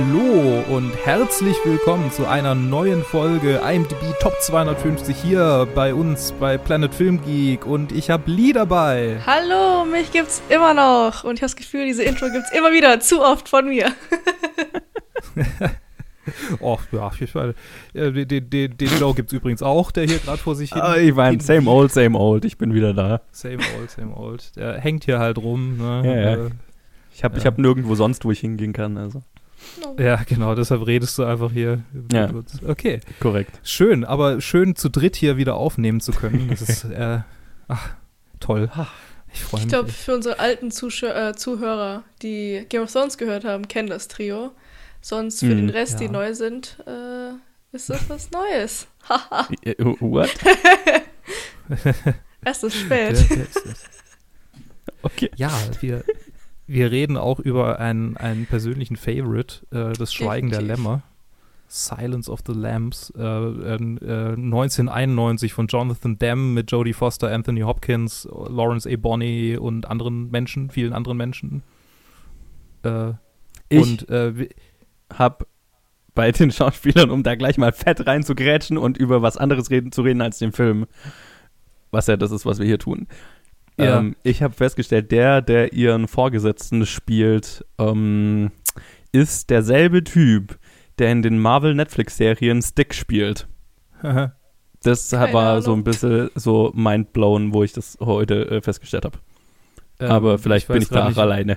Hallo und herzlich willkommen zu einer neuen Folge IMDb Top 250 hier bei uns bei Planet Film Geek und ich habe Lee dabei. Hallo, mich gibt's immer noch und ich habe das Gefühl, diese Intro gibt's immer wieder zu oft von mir. Och, ja, ich meine, den, den, den, den Show gibt's übrigens auch, der hier gerade vor sich hin. Ah, ich meine, same old, same old, ich bin wieder da. Same old, same old. Der hängt hier halt rum. Ne? Ja, ja. Äh, Ich habe Ja. ich hab nirgendwo sonst, wo ich hingehen kann, also. Ja, genau, deshalb redest du einfach hier. Ja. Okay. Korrekt. Schön, aber schön zu dritt hier wieder aufnehmen zu können. Das ist, äh, ach, toll. Ich freue Ich mich. glaube, für unsere alten Zuschau äh, Zuhörer, die Game of Thrones gehört haben, kennen das Trio. Sonst für Mhm, den Rest, die ja. neu sind, äh, ist das was Neues. Haha, Äh, What? es ist spät. wer ist das? Okay. Ja, wir, wir reden auch über einen, einen persönlichen Favorite, äh, das Schweigen der Definitiv. Lämmer. Silence of the Lambs, äh, ähm, äh, 1991 von Jonathan Demme mit Jodie Foster, Anthony Hopkins, Lawrence A. Bonney und anderen Menschen, vielen anderen Menschen. Äh, Ich und äh, wir- habe bei den Schauspielern, um da gleich mal fett reinzugrätschen und über was anderes reden, zu reden als den Film, was ja das ist, was wir hier tun. Ja. Ähm, ich habe festgestellt, der, der ihren Vorgesetzten spielt, ähm, ist derselbe Typ, der in den Marvel-Netflix-Serien Stick spielt. Das Keine war so Ahnung. ein bisschen so mindblown, wo ich das heute äh, festgestellt habe. Aber ähm, vielleicht bin weiß ich da auch nicht, alleine.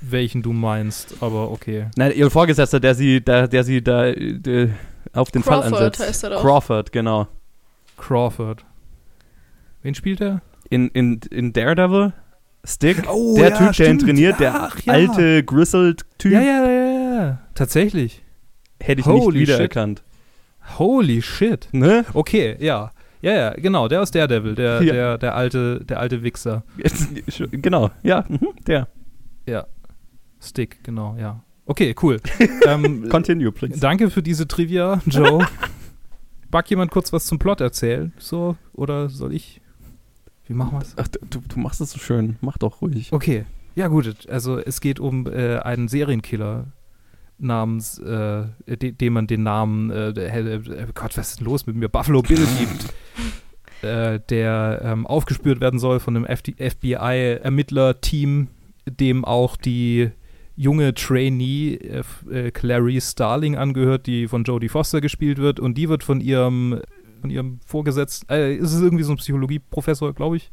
welchen du meinst, aber okay. Nein, ihr Vorgesetzter, der sie da, der sie da äh, auf den Fall Crawford ansetzt. heißt er doch. Crawford, genau. Crawford. Wen spielt er? In, in, in Daredevil, Stick, Oh, der ja, Typ, der ihn trainiert, der Ach, ja. alte, grizzled Typ, Ja, ja, ja, ja. Tatsächlich. hätte ich Holy nicht shit. wiedererkannt. Holy shit. Ne? Okay, ja. Ja, ja, genau, der aus Daredevil, der, Ja. der, der alte, der alte Wichser. Genau, ja, mhm, der. Ja. Stick, genau, ja. Okay, cool. ähm, Continue, please. danke für diese Trivia, Joe. Mag jemand kurz was zum Plot erzählen? So, oder soll ich? Wie machen wir es? Ach, du, du machst es so schön, mach doch ruhig. Okay, ja gut. Also es geht um äh, einen Serienkiller namens, äh, de dem man den Namen, äh, der- äh, Gott, was ist denn los mit mir? Buffalo Bill gibt. äh, der ähm, aufgespürt werden soll von einem FBI-Ermittler-Team, dem auch die junge Trainee äh, äh, Clarice Starling angehört, die von Jodie Foster gespielt wird und die wird von ihrem von ihrem Vorgesetzten, äh, ist es irgendwie so ein Psychologieprofessor, glaube ich,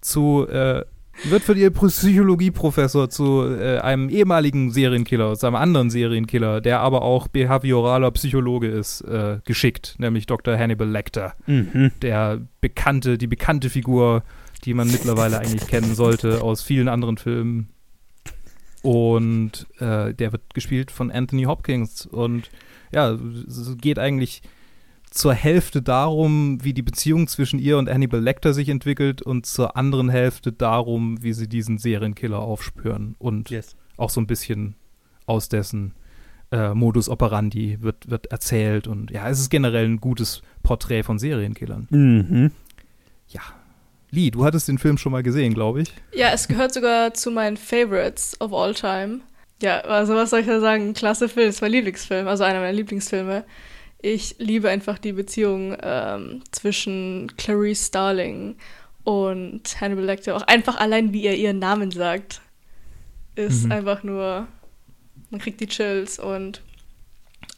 zu äh, wird von ihr Psychologieprofessor zu äh, einem ehemaligen Serienkiller, zu einem anderen Serienkiller, der aber auch behavioraler Psychologe ist, äh, geschickt, nämlich Dr. Hannibal Lecter, Mhm. der bekannte, die bekannte Figur, die man mittlerweile eigentlich kennen sollte aus vielen anderen Filmen. Und äh, der wird gespielt von Anthony Hopkins. Und ja, es geht eigentlich zur Hälfte darum, wie die Beziehung zwischen ihr und Hannibal Lecter sich entwickelt und zur anderen Hälfte darum, wie sie diesen Serienkiller aufspüren und Yes. auch so ein bisschen aus dessen äh, Modus operandi wird, wird erzählt und ja, es ist generell ein gutes Porträt von Serienkillern. Mhm. Ja. Lee, du hattest den Film schon mal gesehen, glaube ich. Ja, es gehört sogar zu meinen Favorites of all time. Ja, also was soll ich da sagen? Klasse Film, es ist mein Lieblingsfilm, also einer meiner Lieblingsfilme. Ich liebe einfach die Beziehung ähm, zwischen Clarice Starling und Hannibal Lecter. Auch einfach allein, wie er ihren Namen sagt, ist Mhm. einfach nur, man kriegt die Chills und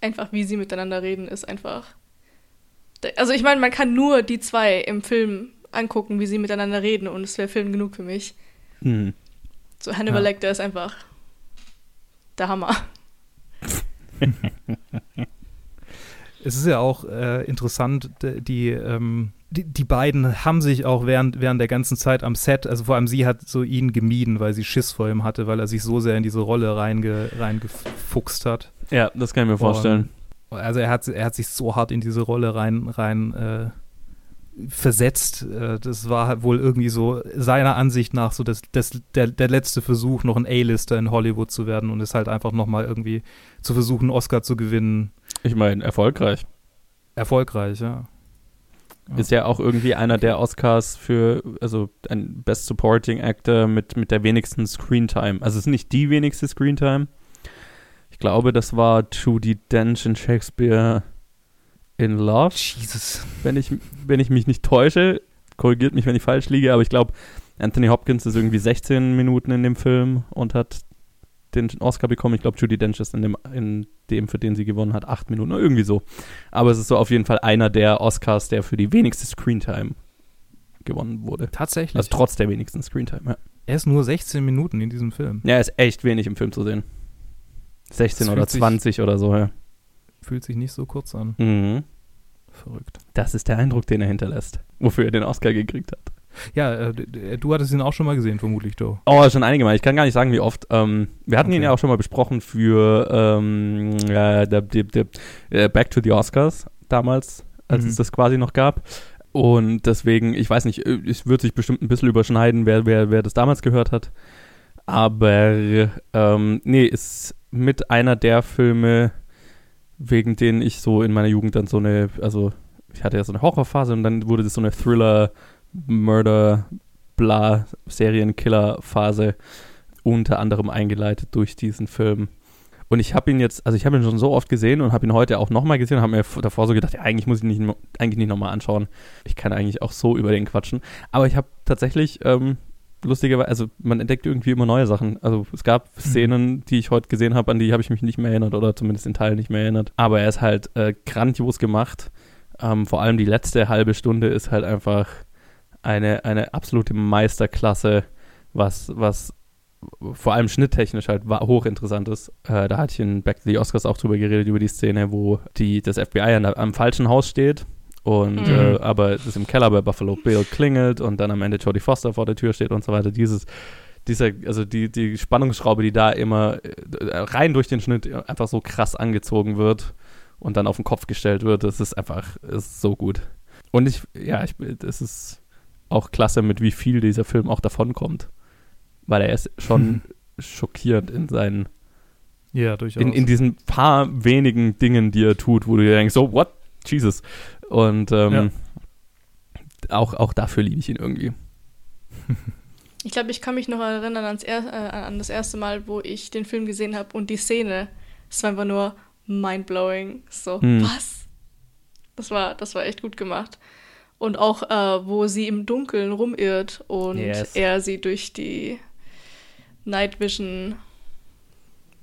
einfach, wie sie miteinander reden, ist einfach. Also ich meine, man kann nur die zwei im Film angucken, wie sie miteinander reden und es wäre Film genug für mich. Mhm. So Hannibal Ja. Lecter ist einfach der Hammer. Es ist ja auch äh, interessant, die, ähm, die, die beiden haben sich auch während, während der ganzen Zeit am Set, also vor allem sie hat so ihn gemieden, weil sie Schiss vor ihm hatte, weil er sich so sehr in diese Rolle reinge, reingefuchst hat. Ja, das kann ich mir vorstellen. Also er hat, er hat sich so hart in diese Rolle rein, rein äh, versetzt. Äh, das war halt wohl irgendwie so seiner Ansicht nach so das, das, der, der letzte Versuch, noch ein A-Lister in Hollywood zu werden und ist halt einfach nochmal irgendwie zu versuchen, einen Oscar zu gewinnen. Ich meine, erfolgreich. Erfolgreich, ja. Ja. Ist ja auch irgendwie einer der Oscars für, also ein Best Supporting Actor mit, mit der wenigsten Screentime. Also es ist nicht die wenigste Screentime, Ich glaube, das war Judy Dench in Shakespeare in Love. Jesus. Wenn ich, wenn ich mich nicht täusche, korrigiert mich, wenn ich falsch liege, aber ich glaube, Anthony Hopkins ist irgendwie 16 Minuten in dem Film und hat den Oscar bekommen. Ich glaube, Judy Dench ist in dem, in dem, für den sie gewonnen hat, 8 Minuten oder irgendwie so. Aber es ist so auf jeden Fall einer der Oscars, der für die wenigste Screentime gewonnen wurde. Tatsächlich. Also trotz der wenigsten Screentime, ja. er ist nur 16 Minuten in diesem Film. Ja, er ist echt wenig im Film zu sehen. 16 Das oder fühlt sich- 20 oder so, ja. Fühlt sich nicht so kurz an. Mhm. Verrückt. Das ist der Eindruck, den er hinterlässt. Wofür er den Oscar gekriegt hat. Ja, äh, du hattest ihn auch schon mal gesehen, vermutlich, Joe. Oh, schon einige Mal. Ich kann gar nicht sagen, wie oft. Ähm, wir hatten ihn Okay. ja auch schon mal besprochen für ähm, äh, der, der, der, äh, Back to the Oscars damals, als Mhm. es das quasi noch gab. Und deswegen, ich weiß nicht, äh, es wird sich bestimmt ein bisschen überschneiden, wer, wer, wer das damals gehört hat. Aber ähm, nee, ist mit einer der Filme, wegen denen ich so in meiner Jugend dann so eine, also ich hatte ja so eine Horrorphase und dann wurde das so eine Thriller, Murder, bla, Serienkiller-Phase unter anderem eingeleitet durch diesen Film. Und ich habe ihn jetzt, also ich habe ihn schon so oft gesehen und habe ihn heute auch nochmal gesehen und habe mir davor so gedacht, ja, eigentlich muss ich ihn nicht, eigentlich nicht nochmal anschauen. Ich kann eigentlich auch so über den quatschen. Aber ich habe tatsächlich, ähm, lustigerweise, also man entdeckt irgendwie immer neue Sachen. Also es gab Szenen, die ich heute gesehen habe, an die habe ich mich nicht mehr erinnert oder zumindest in Teilen nicht mehr erinnert. Aber er ist halt äh, grandios gemacht. Ähm, vor allem die letzte halbe Stunde ist halt einfach eine, eine absolute Meisterklasse, was, was vor allem schnitttechnisch halt hochinteressant ist. Äh, da hatte ich in Back to the Oscars auch drüber geredet, über die Szene, wo die, das FBI an am falschen Haus steht und Mhm. äh, aber das im Keller bei Buffalo Bill klingelt und dann am Ende Jodie Foster vor der Tür steht und so weiter. Dieses, dieser, also die, die Spannungsschraube, die da immer äh, rein durch den Schnitt einfach so krass angezogen wird und dann auf den Kopf gestellt wird, das ist einfach ist so gut. Und ich, ja, ich, das ist auch klasse, mit wie viel dieser Film auch davonkommt. Weil er ist schon schockierend in seinen, Ja, durchaus. in, in diesen paar wenigen Dingen, die er tut, wo du dir denkst, so, what? Jesus. Und ähm, auch, auch dafür liebe ich ihn irgendwie. Ich glaube, ich kann mich noch erinnern ans er äh, an das erste Mal, wo ich den Film gesehen habe und die Szene. Es war einfach nur mindblowing. So, Hm. was? Das war, das war echt gut gemacht. Und auch, äh, wo sie im Dunkeln rumirrt und Yes. er sie durch die Night Vision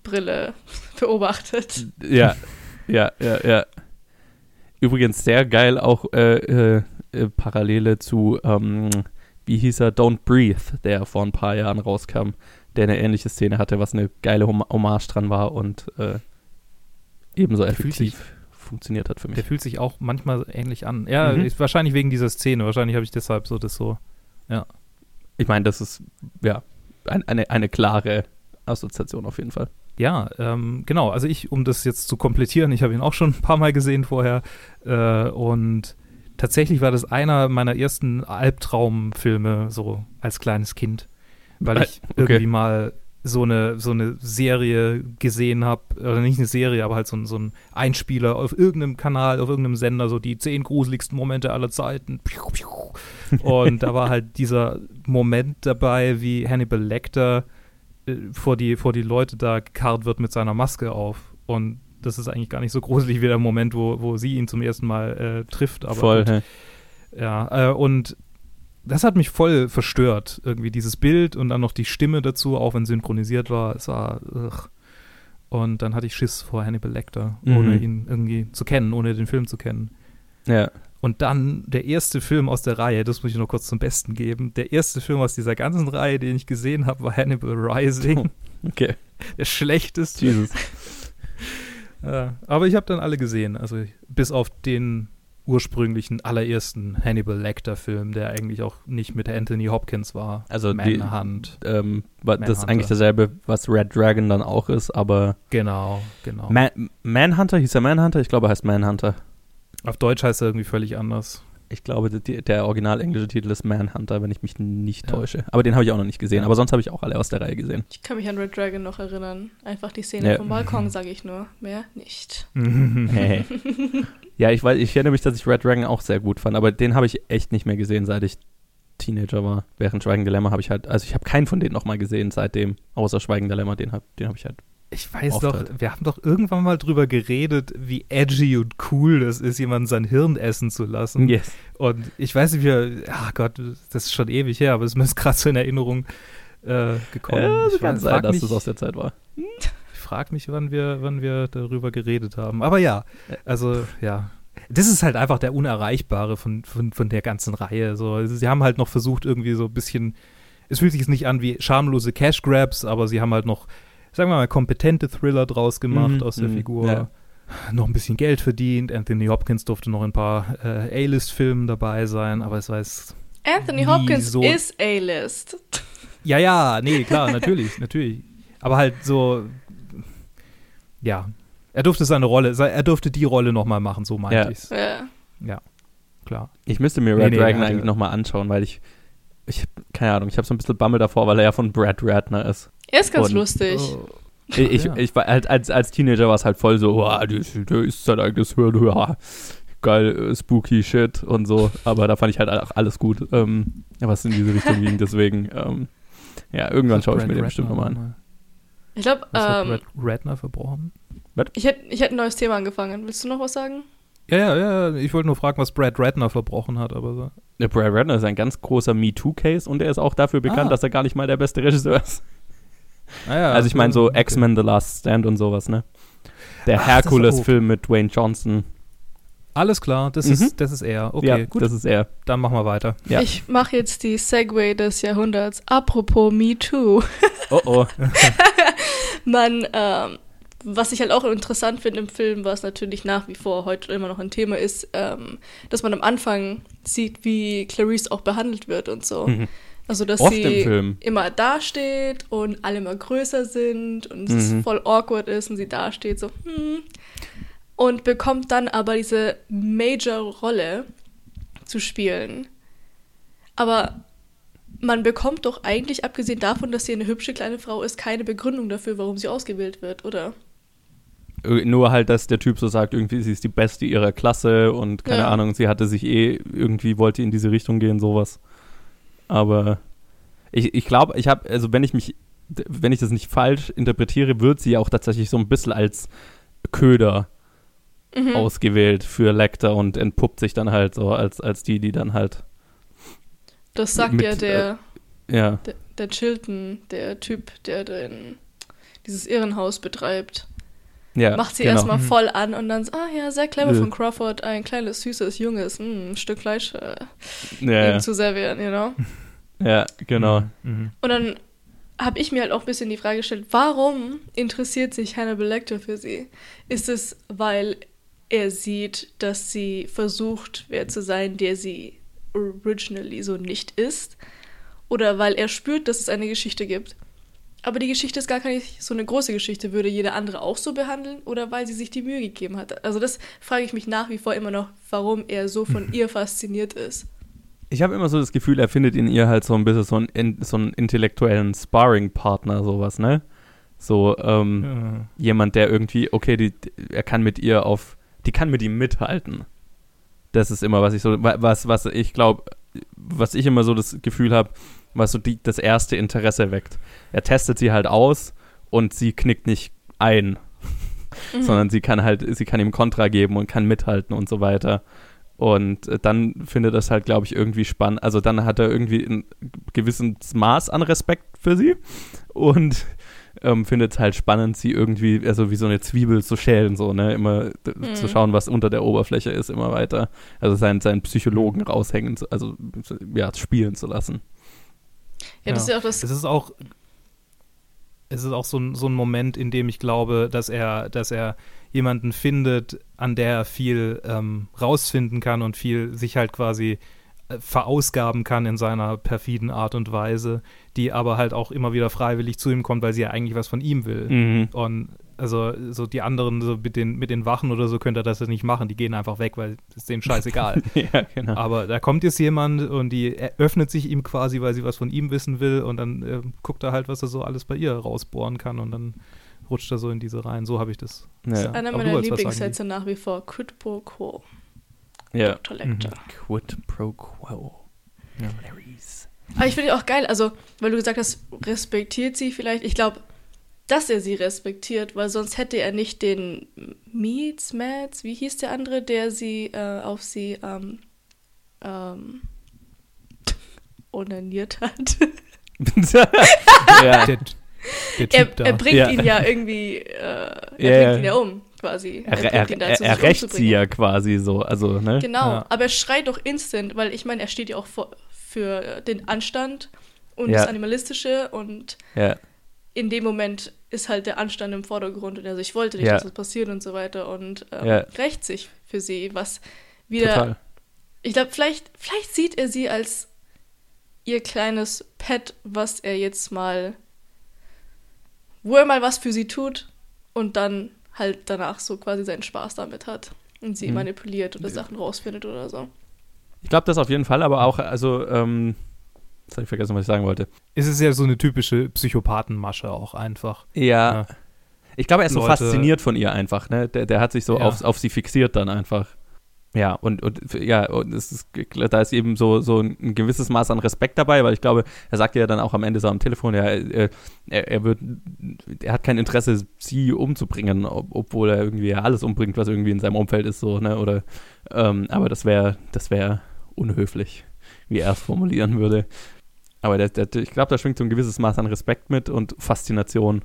Brille beobachtet. Ja, ja, ja, ja. Übrigens sehr geil auch äh, äh, äh, Parallele zu, ähm, wie hieß er, Don't Breathe, der vor ein paar Jahren rauskam, der eine ähnliche Szene hatte, was eine geile Hom Hommage dran war und äh, ebenso Der fühlt sich- effektiv funktioniert hat für mich. Der fühlt sich auch manchmal ähnlich an. Ja, Mhm. ist wahrscheinlich wegen dieser Szene. Wahrscheinlich habe ich deshalb so das so. Ich meine, das ist ja ein, eine, eine klare Assoziation auf jeden Fall. Ja, ähm, genau. Also ich, um das jetzt zu komplettieren, ich habe ihn auch schon ein paar Mal gesehen vorher. Äh, und tatsächlich war das einer meiner ersten Albtraumfilme so als kleines Kind. Weil Äh, ich okay. irgendwie mal so eine, so eine Serie gesehen habe, oder nicht eine Serie, aber halt so, ein- so ein Einspieler auf irgendeinem Kanal, auf irgendeinem Sender, so die zehn gruseligsten Momente aller Zeiten. Und da war halt dieser Moment dabei, wie Hannibal Lecter vor die, vor die Leute da gekarrt wird mit seiner Maske auf. Und das ist eigentlich gar nicht so gruselig wie der Moment, wo, wo sie ihn zum ersten Mal äh, trifft. Aber Voll. hä? Ja, äh, und das hat mich voll verstört. Irgendwie dieses Bild und dann noch die Stimme dazu, auch wenn synchronisiert war. Es war. Ugh. Und dann hatte ich Schiss vor Hannibal Lecter, ohne Mhm. ihn irgendwie zu kennen, ohne den Film zu kennen. Ja. Und dann der erste Film aus der Reihe, das muss ich noch kurz zum Besten geben. Der erste Film aus dieser ganzen Reihe, den ich gesehen habe, war Hannibal Rising. Okay. der schlechteste. Jesus. Ja, aber ich habe dann alle gesehen. Also bis auf den ursprünglichen allerersten Hannibal Lecter-Film, der eigentlich auch nicht mit Anthony Hopkins war. Also die- Manhunt. ähm, wa- das ist eigentlich dasselbe, was Red Dragon dann auch ist, aber Genau, genau. Man Manhunter, hieß er Manhunter? Ich glaube, er heißt Manhunter. Auf Deutsch heißt er irgendwie völlig anders. Ich glaube, die, der original englische Titel ist Manhunter, wenn ich mich nicht Ja. täusche. Aber den habe ich auch noch nicht gesehen. Ja. Aber sonst habe ich auch alle aus der Reihe gesehen. Ich kann mich an Red Dragon noch erinnern. Einfach die Szene Ja. vom Balkon, sage ich nur. Mehr nicht. Hey. ja, ich weiß, ich erinnere mich, dass ich Red Dragon auch sehr gut fand, aber den habe ich echt nicht mehr gesehen, seit ich Teenager war. Während Schweigen Dilemma habe ich halt, also ich habe keinen von denen nochmal gesehen seitdem, außer Schweigen Dilemma, den habe den hab ich halt Ich weiß Oft doch, halt. wir haben doch irgendwann mal drüber geredet, wie edgy und cool das ist, jemanden sein Hirn essen zu lassen. Yes. Und ich weiß nicht, wie, ach Gott, das ist schon ewig her, aber es ist mir jetzt gerade so in Erinnerung äh, gekommen. Ja, ich kann sein, dass mich, das aus der Zeit war. ich frage mich, wann wir, wann wir darüber geredet haben. Aber ja, also ja. Das ist halt einfach der Unerreichbare von, von, von der ganzen Reihe. So, sie haben halt noch versucht, irgendwie so ein bisschen. Es fühlt sich jetzt nicht an wie schamlose Cash Grabs, aber sie haben halt noch, sagen wir mal, kompetente Thriller draus gemacht Mhm, aus der mhm, Figur. ja. Noch ein bisschen Geld verdient. Anthony Hopkins durfte noch in ein paar äh, A-List-Filmen dabei sein, aber es war jetzt Anthony Nie Hopkins so- ist A-List. Ja, ja, nee, klar, natürlich, natürlich. Aber halt so, ja, er durfte seine Rolle, er durfte die Rolle nochmal machen, so meinte Ja. ich's. Ja. Klar. Ich müsste mir Nee, Red nee, Dragon hatte- eigentlich nochmal anschauen, weil ich, ich, keine Ahnung, ich habe so ein bisschen Bammel davor, weil er ja von Brad Ratner ist. Er ist ganz Und- lustig. Oh, Ich, ich, ja. ich war als, als Teenager war es halt voll so, wow, der ist, sein eigenes Hirn, ja, geil, äh, spooky Shit und so. Aber da fand ich halt auch alles gut, ähm, was in diese Richtung ging. Deswegen, ähm, ja, irgendwann schaue ich mir den Brad bestimmt nochmal an. Ich glaube, ähm, Brad Ratner verbrochen? ich hätte ich hätt ein neues Thema angefangen. Willst du noch was sagen? Ja, ja, ja, ich wollte nur fragen, was Brad Ratner verbrochen hat, aber so. Der Brad Ratner ist ein ganz großer MeToo-Case und er ist auch dafür bekannt, Ah. dass er gar nicht mal der beste Regisseur ist. Ah, ja, also ich meine so okay. X-Men The Last Stand und sowas, ne? Der Hercules-Film mit Dwayne Johnson. Alles klar, das, Mhm. ist, das ist er. Okay, ja, gut, das ist er. dann machen wir weiter. Ja. Ich mache jetzt die Segway des Jahrhunderts. Apropos Me Too. Oh oh. Man, ähm, was ich halt auch interessant finde im Film, was natürlich nach wie vor heute immer noch ein Thema ist, ähm, dass man am Anfang sieht, wie Clarice auch behandelt wird und so. Mhm. Also, dass Oft sie immer dasteht und alle immer größer sind und es Mhm. voll awkward ist und sie dasteht so, hm. Und bekommt dann aber diese Major-Rolle zu spielen. Aber man bekommt doch eigentlich, abgesehen davon, dass sie eine hübsche kleine Frau ist, keine Begründung dafür, warum sie ausgewählt wird, oder? Äh, Nur halt, dass der Typ so sagt, irgendwie sie ist die Beste ihrer Klasse und keine Ja. Ahnung, sie hatte sich eh irgendwie wollte in diese Richtung gehen, sowas. Aber ich, ich glaube, ich habe, also wenn ich mich, wenn ich das nicht falsch interpretiere, wird sie auch tatsächlich so ein bisschen als Köder Mhm. ausgewählt für Lecter und entpuppt sich dann halt so als, als die, die dann halt, Das sagt mit, ja der, ja, der, der Chilton, der Typ, der den, dieses Irrenhaus betreibt. Ja. macht sie genau. erstmal Mhm. voll an und dann so, ah ja, sehr clever Ja. von Crawford, ein kleines, süßes, junges, mm, ein Stück Fleisch äh, Ja, ihm ja, zu servieren, you know? ja, genau. Mhm. Und dann habe ich mir halt auch ein bisschen die Frage gestellt, warum interessiert sich Hannibal Lecter für sie? Ist es, weil er sieht, dass sie versucht, wer zu sein, der sie originally so nicht ist? Oder weil er spürt, dass es eine Geschichte gibt? Aber die Geschichte ist gar keine so eine große Geschichte. Würde jeder andere auch so behandeln? Oder weil sie sich die Mühe gegeben hat? Also das frage ich mich nach wie vor immer noch, warum er so von ihr fasziniert ist. Ich habe immer so das Gefühl, er findet in ihr halt so ein bisschen so einen, in- so einen intellektuellen Sparring-Partner, sowas, ne? So, ähm, Ja. jemand, der irgendwie, okay, die, er kann mit ihr auf, die kann mit ihm mithalten. Das ist immer, was ich so, wa- was, was ich glaube, was ich immer so das Gefühl habe, was so die, das erste Interesse weckt. Er testet sie halt aus und sie knickt nicht ein, Mhm. sondern sie kann halt, sie kann ihm Kontra geben und kann mithalten und so weiter. Und äh, dann findet das halt, glaube ich, irgendwie spannend. Also dann hat er irgendwie ein gewisses Maß an Respekt für sie und ähm, findet es halt spannend, sie irgendwie, also wie so eine Zwiebel zu schälen, so, ne? Immer Mhm. zu schauen, was unter der Oberfläche ist, immer weiter. Also seinen, seinen Psychologen raushängen, zu- also ja, spielen zu lassen. ja, das ist ja auch das Es ist auch, es ist auch so ein, so ein Moment, in dem ich glaube, dass er, dass er jemanden findet, an der er viel ähm, rausfinden kann und viel sich halt quasi äh, verausgaben kann in seiner perfiden Art und Weise, die aber halt auch immer wieder freiwillig zu ihm kommt, weil sie ja eigentlich was von ihm will. Mhm. Und also so die anderen, so mit den, mit den Wachen oder so, könnte er das ja nicht machen. Die gehen einfach weg, weil es ist denen scheißegal. ja, genau. Aber da kommt jetzt jemand und die öffnet sich ihm quasi, weil sie was von ihm wissen will und dann äh, guckt er halt, was er so alles bei ihr rausbohren kann und dann rutscht er so in diese rein. So habe ich das. Ja. einer Aber du meiner Lieblingssätze nach wie vor. Quid pro quo. Ja. Dr. Lecter. Quid pro quo. Ja. Aber ich finde auch geil, also, weil du gesagt hast, respektiert sie vielleicht. Ich glaube, dass er sie respektiert, weil sonst hätte er nicht den Meets, Mads, wie hieß der andere, der sie äh, auf sie ähm, ähm, onaniert hat. ja. Der, der er, er, bringt ja. ihn ja irgendwie, äh, er ja, bringt ihn ja um, quasi. Er, er, er, er rächt sie ja quasi so, also, ne? Genau, aber er schreit doch instant, weil ich meine, er steht ja auch vor, für den Anstand und das Animalistische und in dem Moment ist halt der Anstand im Vordergrund und also ich wollte nicht, dass das passiert und so weiter und ähm, rächt sich für sie, was wieder, Total. ich glaube, vielleicht, vielleicht sieht er sie als ihr kleines Pet, was er jetzt mal, wo er mal was für sie tut und dann halt danach so quasi seinen Spaß damit hat und sie mhm. manipuliert oder Sachen rausfindet oder so. Ich glaube das auf jeden Fall, aber auch, also, ähm, Jetzt habe ich vergessen, was ich sagen wollte. Es ist ja so eine typische Psychopathenmasche auch einfach. Ja. ja. Ich glaube, er ist Leute, so fasziniert von ihr einfach, ne? Der, der hat sich so ja. auf, auf sie fixiert dann einfach. Ja, und, und ja, und es ist, da ist eben so, so ein gewisses Maß an Respekt dabei, weil ich glaube, er sagt ja dann auch am Ende so am Telefon, ja, er, er, wird, er hat kein Interesse, sie umzubringen, ob, obwohl er irgendwie alles umbringt, was irgendwie in seinem Umfeld ist, so, ne, oder, ähm, aber das wäre, das wäre unhöflich, wie er es formulieren würde. Aber der, der, ich glaube, da schwingt so ein gewisses Maß an Respekt mit und Faszination.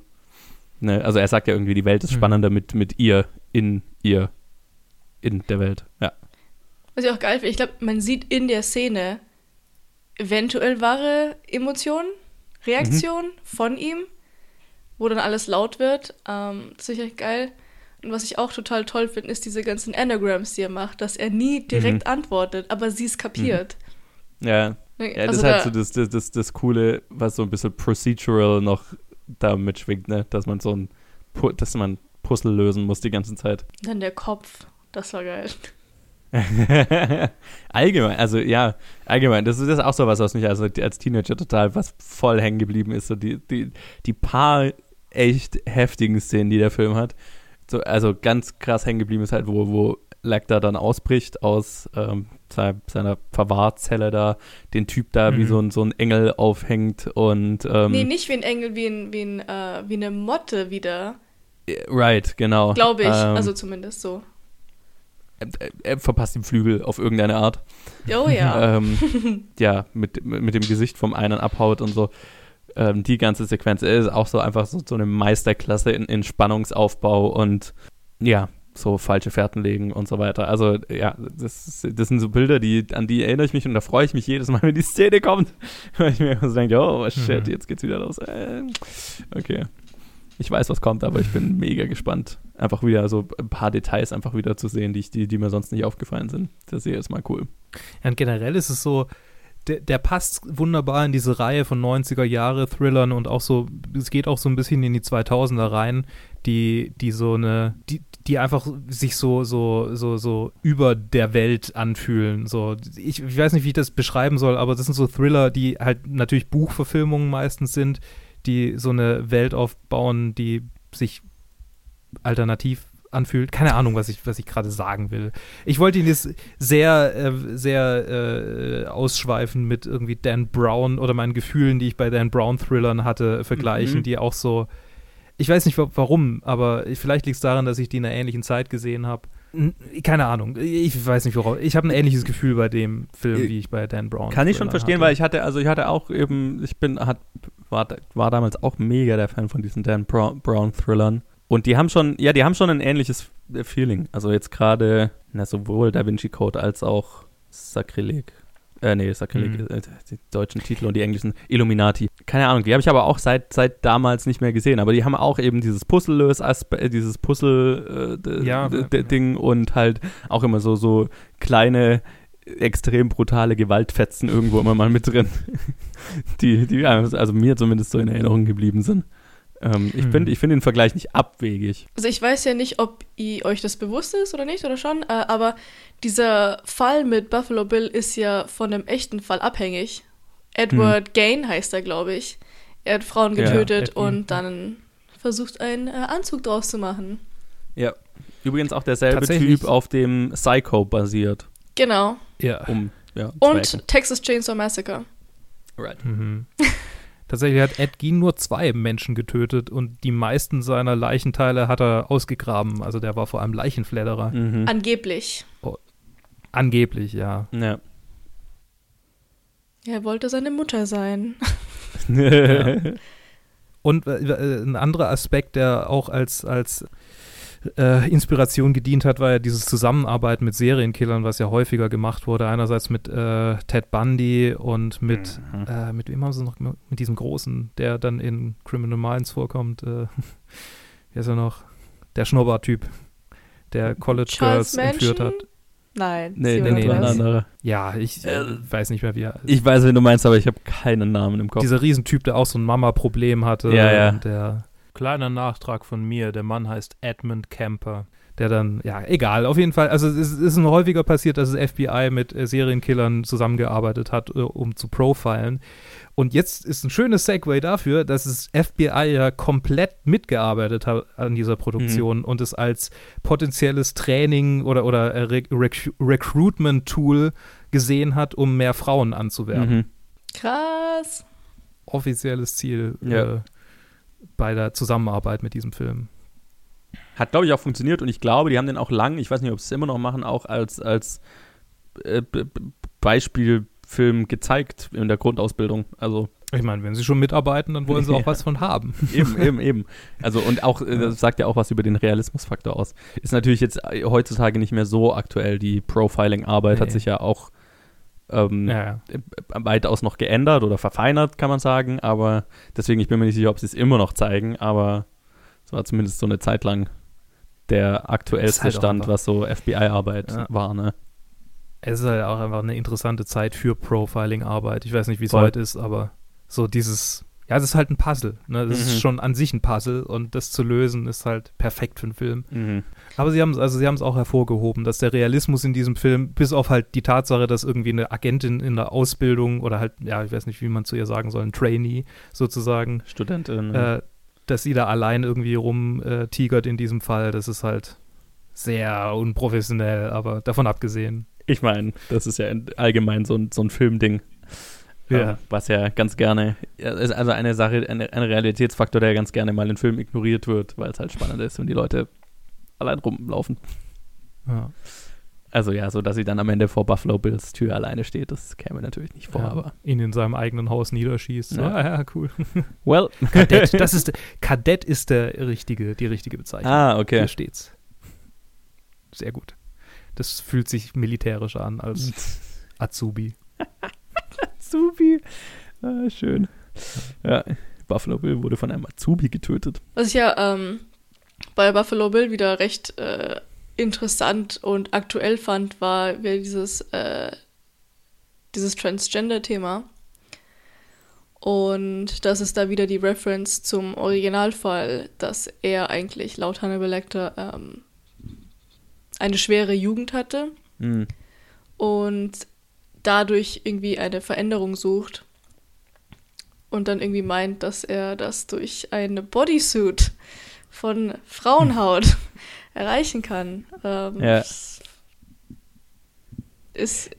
Ne? Also er sagt ja irgendwie, die Welt ist mhm. spannender mit, mit ihr, in ihr, in der Welt. Ja. Was ich auch geil finde, ich glaube, man sieht in der Szene eventuell wahre Emotionen, Reaktionen mhm. von ihm, wo dann alles laut wird. Ähm, das ist sicher geil. Und was ich auch total toll finde, ist diese ganzen Anagrams, die er macht, dass er nie direkt mhm. antwortet, aber sie es kapiert. Mhm. Ja. Ja, also das ist halt so das, das, das, das Coole, was so ein bisschen procedural noch da mitschwingt, ne? Dass man so ein, dass man Puzzle lösen muss die ganze Zeit. Dann der Kopf, das war geil. allgemein, also ja, allgemein, das ist, das ist auch so was, was mich also als Teenager total was voll hängen geblieben ist. So die, die, die paar echt heftigen Szenen, die der Film hat. So, also ganz krass hängen geblieben ist halt, wo, wo Lecter dann ausbricht aus ähm, seiner Verwahrzelle da, den Typ da mhm. wie so ein, so ein Engel aufhängt und ähm, Nee, nicht wie ein Engel, wie, ein, wie, ein, äh, wie eine Motte wieder. Right, genau. Glaube ich, ähm, also zumindest so. Er, er, verpasst den Flügel auf irgendeine Art. Oh ja. ähm, ja, mit, mit dem Gesicht vom einen abhaut und so. Ähm, die ganze Sequenz ist auch so einfach so, so eine Meisterklasse in, in Spannungsaufbau und ja, so falsche Fährten legen und so weiter. Also ja, das, das sind so Bilder, die, an die erinnere ich mich und da freue ich mich jedes Mal, wenn die Szene kommt, weil ich mir so denke, oh shit, mhm. jetzt geht's wieder los. Äh, okay. Ich weiß, was kommt, aber ich bin mega gespannt, einfach wieder so ein paar Details einfach wieder zu sehen, die, ich, die, die mir sonst nicht aufgefallen sind. Das ist mal cool. Ja, und generell ist es so, der, der, passt wunderbar in diese Reihe von 90er Jahre Thrillern und auch so, es geht auch so ein bisschen in die 2000er rein, die, die so eine, die, die einfach sich so, so, so, so über der Welt anfühlen. So, ich, ich weiß nicht, wie ich das beschreiben soll, aber das sind so Thriller, die halt natürlich Buchverfilmungen meistens sind, die so eine Welt aufbauen, die sich alternativ anfühlt. Keine Ahnung, was ich, was ich gerade sagen will. Ich wollte ihn jetzt sehr, äh, sehr äh, ausschweifen mit irgendwie Dan Brown oder meinen Gefühlen, die ich bei Dan Brown Thrillern hatte, vergleichen, mhm. die auch so ich weiß nicht warum, aber vielleicht liegt es daran, dass ich die in einer ähnlichen Zeit gesehen habe. Keine Ahnung. Ich weiß nicht worauf. Ich habe ein ähnliches Gefühl bei dem Film, äh, wie ich bei Dan Brown. Kann ich schon verstehen, hatte. weil ich hatte, also ich hatte auch eben, ich bin, hat, war, war damals auch mega der Fan von diesen Dan Brown Thrillern. Und die haben schon, ja, die haben schon ein ähnliches Feeling. Also jetzt gerade, sowohl Da Vinci Code als auch Sakrileg äh, nee, Sakrileg, mhm. äh, die deutschen Titel und die englischen Illuminati. Keine Ahnung, die habe ich aber auch seit, seit damals nicht mehr gesehen. Aber die haben auch eben dieses Puzzle-Lös, äh, dieses Puzzle-Ding äh, ja, ja. und halt auch immer so, so kleine extrem brutale Gewaltfetzen irgendwo immer mal mit drin, die, die also mir zumindest so in Erinnerung geblieben sind. Ähm, ich hm. finde ich find den Vergleich nicht abwegig. Also ich weiß ja nicht, ob ihr euch das bewusst ist oder nicht oder schon, äh, aber dieser Fall mit Buffalo Bill ist ja von einem echten Fall abhängig. Edward hm. Gain heißt er, glaube ich. Er hat Frauen getötet ja, und dann versucht, einen äh, Anzug draus zu machen. Ja. Übrigens auch derselbe Typ, auf dem Psycho basiert. Genau. Ja. Um, ja und Texas Chainsaw Massacre. Right. Mhm. Tatsächlich hat Ed Gein nur zwei Menschen getötet und die meisten seiner Leichenteile hat er ausgegraben. Also der war vor allem Leichenfledderer. Mhm. Angeblich. Angeblich, ja. Ja. Er wollte seine Mutter sein. Und äh, äh, ein anderer Aspekt, der auch als, als äh, Inspiration gedient hat, war ja dieses Zusammenarbeiten mit Serienkillern, was ja häufiger gemacht wurde. Einerseits mit äh, Ted Bundy und mit, Mhm. äh, mit wem haben sie noch gemacht? Mit diesem Großen, der dann in Criminal Minds vorkommt. Äh, wie ist er noch? Der Schnurrbart-Typ, der College Charles Girls entführt hat. Nein. Nee, nee, nee, anderer. Ja, ich äh, weiß nicht mehr, wie er Ich weiß, wen du meinst, aber ich habe keinen Namen im Kopf. Dieser Riesentyp, der auch so ein Mama-Problem hatte. Ja, ja. Und der kleiner Nachtrag von mir, der Mann heißt Edmund Camper. Der dann, ja, egal, auf jeden Fall. Also es ist, noch häufiger passiert, dass das FBI mit äh, Serienkillern zusammengearbeitet hat, äh, um zu profilen. Und jetzt ist ein schönes Segway dafür, dass das FBI ja komplett mitgearbeitet hat an dieser Produktion und es als potenzielles Training oder, oder äh, Re Rec Recruitment-Tool gesehen hat, um mehr Frauen anzuwerben Mhm. Krass. offizielles Ziel Ja. äh, bei der Zusammenarbeit mit diesem Film. Hat, glaube ich, auch funktioniert und ich glaube, die haben den auch lang, ich weiß nicht, ob sie es immer noch machen, auch als, als äh, Beispielfilm gezeigt in der Grundausbildung. Also Ich meine, wenn sie schon mitarbeiten, dann wollen sie auch was von haben. eben, eben, eben. Also und auch, äh, das sagt ja auch was über den Realismusfaktor aus. Ist natürlich jetzt äh, heutzutage nicht mehr so aktuell. Die Profiling-Arbeit hat Nee. sich ja auch ähm, Ja, ja. äh, weitaus noch geändert oder verfeinert, kann man sagen. Aber deswegen, ich bin mir nicht sicher, ob sie es immer noch zeigen, aber es war zumindest so eine Zeit lang der aktuellste halt Stand, was so FBI-Arbeit Ja. war, ne? Es ist halt auch einfach eine interessante Zeit für Profiling-Arbeit. Ich weiß nicht, wie es heute ist, aber so dieses, ja, es ist halt ein Puzzle. Ne? Das Mhm. ist schon an sich ein Puzzle und das zu lösen ist halt perfekt für einen Film. Mhm. Aber sie haben es also sie haben es auch hervorgehoben, dass der Realismus in diesem Film, bis auf halt die Tatsache, dass irgendwie eine Agentin in der Ausbildung oder halt, ja, ich weiß nicht, wie man zu ihr sagen soll, ein Trainee sozusagen, Studentin. äh, dass sie da allein irgendwie rumtigert äh, in diesem Fall, das ist halt sehr unprofessionell, aber davon abgesehen. ich meine, das ist ja allgemein so ein, so ein Filmding. Ja. Ähm, was ja ganz gerne, also eine Sache, eine, ein Realitätsfaktor, der ganz gerne mal in Filmen ignoriert wird, weil es halt spannend ist und die Leute allein rumlaufen. Ja. Also ja, so dass sie dann am Ende vor Buffalo Bills Tür alleine steht, das käme natürlich nicht vor, Ja, aber ihn in seinem eigenen Haus niederschießt. Ja. ah, ja, cool. well. Kadett, das ist, Kadett ist der richtige, die richtige Bezeichnung. ah, okay. Hier steht's. Sehr gut. Das fühlt sich militärisch an als Azubi. Azubi. Ah, schön. Ja, Buffalo Bill wurde von einem Azubi getötet. Was ich ja ähm, bei Buffalo Bill wieder recht äh, interessant und aktuell fand, war wieder dieses, äh, dieses Transgender-Thema. Und das ist da wieder die Reference zum Originalfall, dass er eigentlich laut Hannibal Lecter ähm, eine schwere Jugend hatte Hm. und dadurch irgendwie eine Veränderung sucht und dann irgendwie meint, dass er das durch eine Bodysuit von Frauenhaut erreichen kann. Ähm, Ja. Ist,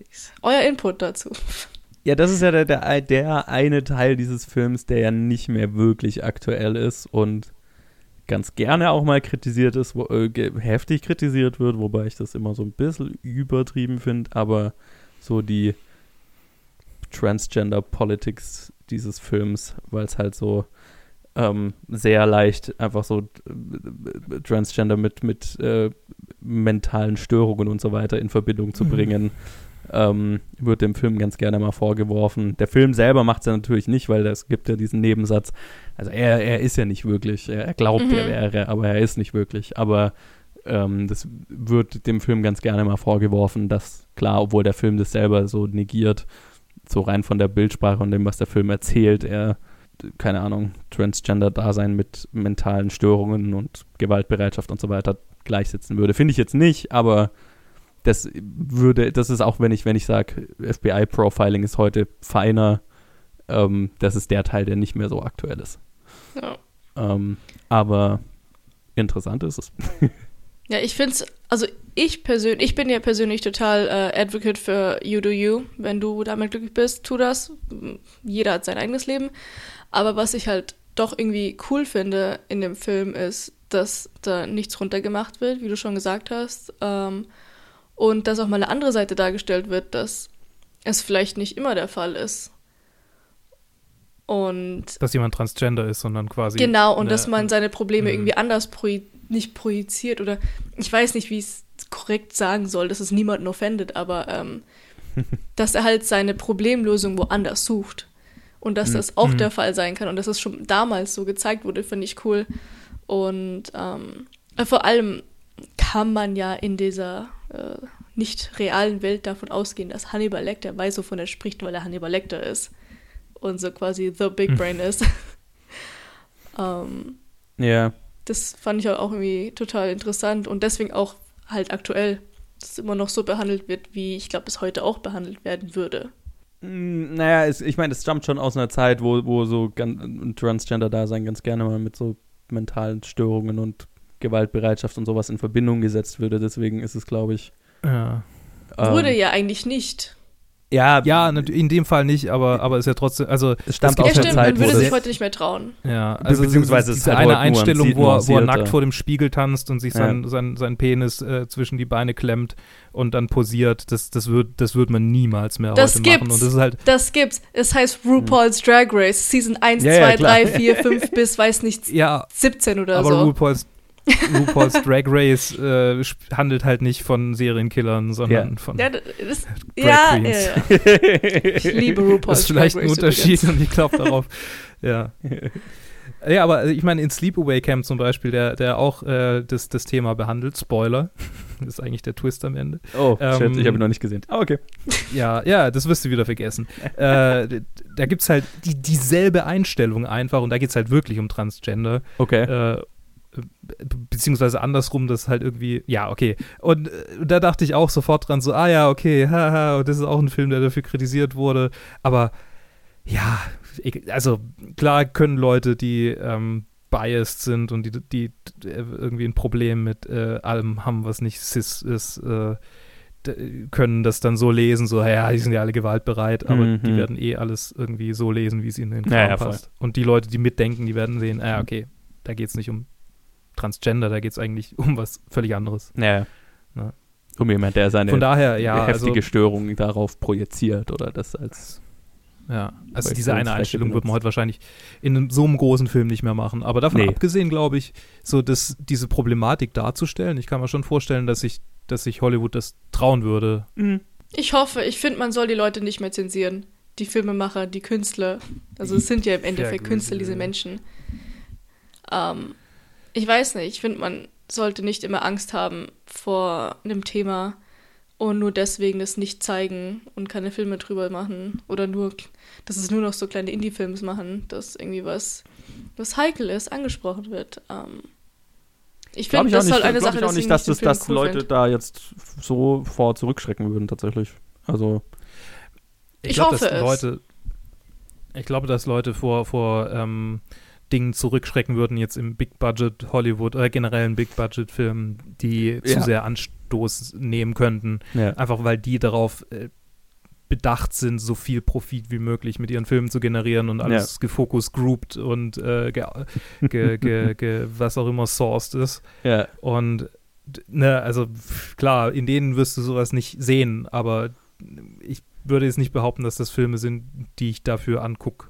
euer Input dazu. Ja, das ist ja der, der, der eine Teil dieses Films, der ja nicht mehr wirklich aktuell ist und ganz gerne auch mal kritisiert ist, wo, äh, heftig kritisiert wird, wobei ich das immer so ein bisschen übertrieben finde, aber so die Transgender Politics dieses Films, weil es halt so ähm, sehr leicht einfach so äh, Transgender mit, mit äh, mentalen Störungen und so weiter in Verbindung zu Mhm. bringen, ähm, wird dem Film ganz gerne mal vorgeworfen. Der Film selber macht es ja natürlich nicht, weil es gibt ja diesen Nebensatz. Also er, er ist ja nicht wirklich. Er, er glaubt, er Mhm. wäre, aber er ist nicht wirklich. Aber ähm, das wird dem Film ganz gerne mal vorgeworfen, dass klar, obwohl der Film das selber so negiert, so rein von der Bildsprache und dem, was der Film erzählt, er keine Ahnung, Transgender-Dasein mit mentalen Störungen und Gewaltbereitschaft und so weiter gleichsetzen würde. Finde ich jetzt nicht, aber das würde, das ist auch, wenn ich, wenn ich sage, FBI-Profiling ist heute feiner, ähm, das ist der Teil, der nicht mehr so aktuell ist. Ja. Ähm, aber interessant ist es. Ja, ich finde es, also ich persönlich, ich bin ja persönlich total äh, Advocate für You Do You. Wenn du damit glücklich bist, tu das. Jeder hat sein eigenes Leben. Aber was ich halt doch irgendwie cool finde in dem Film ist, dass da nichts runtergemacht wird, wie du schon gesagt hast. Ähm, und dass auch mal eine andere Seite dargestellt wird, dass es vielleicht nicht immer der Fall ist. Und dass jemand transgender ist, sondern quasi. Genau, und eine, dass man seine Probleme mhm. irgendwie anders proji nicht projiziert oder ich weiß nicht, wie ich es korrekt sagen soll, dass es niemanden offendet, aber ähm, dass er halt seine Problemlösung woanders sucht. Und dass mhm. das auch mhm. der Fall sein kann und dass es schon damals so gezeigt wurde, finde ich cool. Und ähm, vor allem kann man ja in dieser äh, nicht realen Welt davon ausgehen, dass Hannibal Lecter weiß, wovon er spricht, weil er Hannibal Lecter ist und so quasi The Big hm. Brain ist. ähm, ja. Das fand ich auch irgendwie total interessant und deswegen auch halt aktuell, dass es immer noch so behandelt wird, wie ich glaube, es heute auch behandelt werden würde. Hm, naja, es, ich meine, es stammt schon aus einer Zeit, wo, wo so Transgender-Dasein ganz gerne mal mit so mentalen Störungen und Gewaltbereitschaft und sowas in Verbindung gesetzt würde. Deswegen ist es, glaube ich. Ja. Ähm, Wurde ja eigentlich nicht. Ja, ja, in dem Fall nicht, aber, aber ist ja trotzdem, also es stammt aus der Zeit, man würde sich heute nicht mehr trauen. Ja, also beziehungsweise es ist halt eine Einstellung, wo er, wo er nackt vor dem Spiegel tanzt und sich sein, ja. sein, sein Penis äh, zwischen die Beine klemmt und dann posiert, das, das wird, das wird man niemals mehr das heute gibt's. machen. Und das ist halt das gibt's. Es heißt RuPaul's Drag Race, Season 1, ja, 2, 3, 4, 5 bis weiß nicht ja, 17 oder aber so. Aber RuPaul's RuPaul's Drag Race äh, handelt halt nicht von Serienkillern, sondern ja. von ja, das, ja, ja, Ich liebe RuPaul's Das ist vielleicht ein Unterschied übrigens. und ich glaube darauf. Ja. Ja, aber also ich meine, in Sleepaway Camp zum Beispiel, der, der auch äh, das, das Thema behandelt, Spoiler, das ist eigentlich der Twist am Ende. Oh, ähm, shit, ich habe ihn noch nicht gesehen. Ah, okay. Ja, ja, das wirst du wieder vergessen. äh, da gibt es halt die, dieselbe Einstellung einfach und da geht es halt wirklich um Transgender. Okay. Äh, beziehungsweise andersrum, das halt irgendwie, ja, okay. Und äh, da dachte ich auch sofort dran, so, ah ja, okay, haha, und das ist auch ein Film, der dafür kritisiert wurde. Aber ja, also klar können Leute, die ähm, biased sind und die, die, die irgendwie ein Problem mit äh, allem haben, was nicht cis ist, äh, können das dann so lesen, so, ja, die sind ja alle gewaltbereit, aber mhm. die werden eh alles irgendwie so lesen, wie es ihnen in den Kram ja, ja, passt. Und die Leute, die mitdenken, die werden sehen, ah, okay, da geht es nicht um Transgender, da geht es eigentlich um was völlig anderes. Ja. ja. Um jemand, der seine Von daher, ja, heftige also, Störung darauf projiziert oder das als. Ja, also diese eine Einstellung wird man heute wahrscheinlich in so einem großen Film nicht mehr machen. Aber davon nee. abgesehen, glaube ich, so dass diese Problematik darzustellen, ich kann mir schon vorstellen, dass sich dass sich Hollywood das trauen würde. Mhm. Ich hoffe, ich finde, man soll die Leute nicht mehr zensieren. Die Filmemacher, die Künstler. Also es sind ja im Endeffekt Künstler, diese Menschen. Ähm, ich weiß nicht, ich finde, man sollte nicht immer Angst haben vor einem Thema und nur deswegen das nicht zeigen und keine Filme drüber machen oder nur, dass es nur noch so kleine Indie-Films machen, dass irgendwie was, was heikel ist, angesprochen wird. Ähm, ich finde, das soll eine Sache, ich auch nicht, dass, das, dass cool Leute find. da jetzt so vor zurückschrecken würden, tatsächlich. Also. Ich, ich glaub, hoffe dass Leute, Ich glaube, dass Leute vor, vor ähm, Dingen zurückschrecken würden, jetzt im Big Budget Hollywood oder generell in Big Budget Filmen, die ja. zu sehr Anstoß nehmen könnten. Ja. Einfach weil die darauf äh, bedacht sind, so viel Profit wie möglich mit ihren Filmen zu generieren und alles ja. gefocus grouped und äh, ge, ge, ge, was auch immer sourced ist. Ja. Und ne, also klar, in denen wirst du sowas nicht sehen, aber ich würde jetzt nicht behaupten, dass das Filme sind, die ich dafür angucke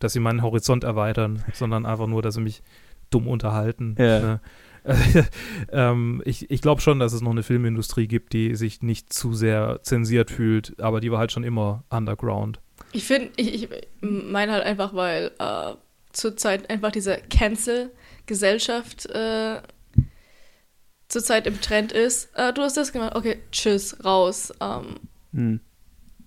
dass sie meinen Horizont erweitern, sondern einfach nur, dass sie mich dumm unterhalten. Ja. Ne? ähm, ich ich glaube schon, dass es noch eine Filmindustrie gibt, die sich nicht zu sehr zensiert fühlt, aber die war halt schon immer underground. Ich finde, ich, ich meine halt einfach, weil äh, zurzeit einfach diese Cancel-Gesellschaft äh, zurzeit im Trend ist. Äh, du hast das gemacht, okay, tschüss, raus. Ähm, hm.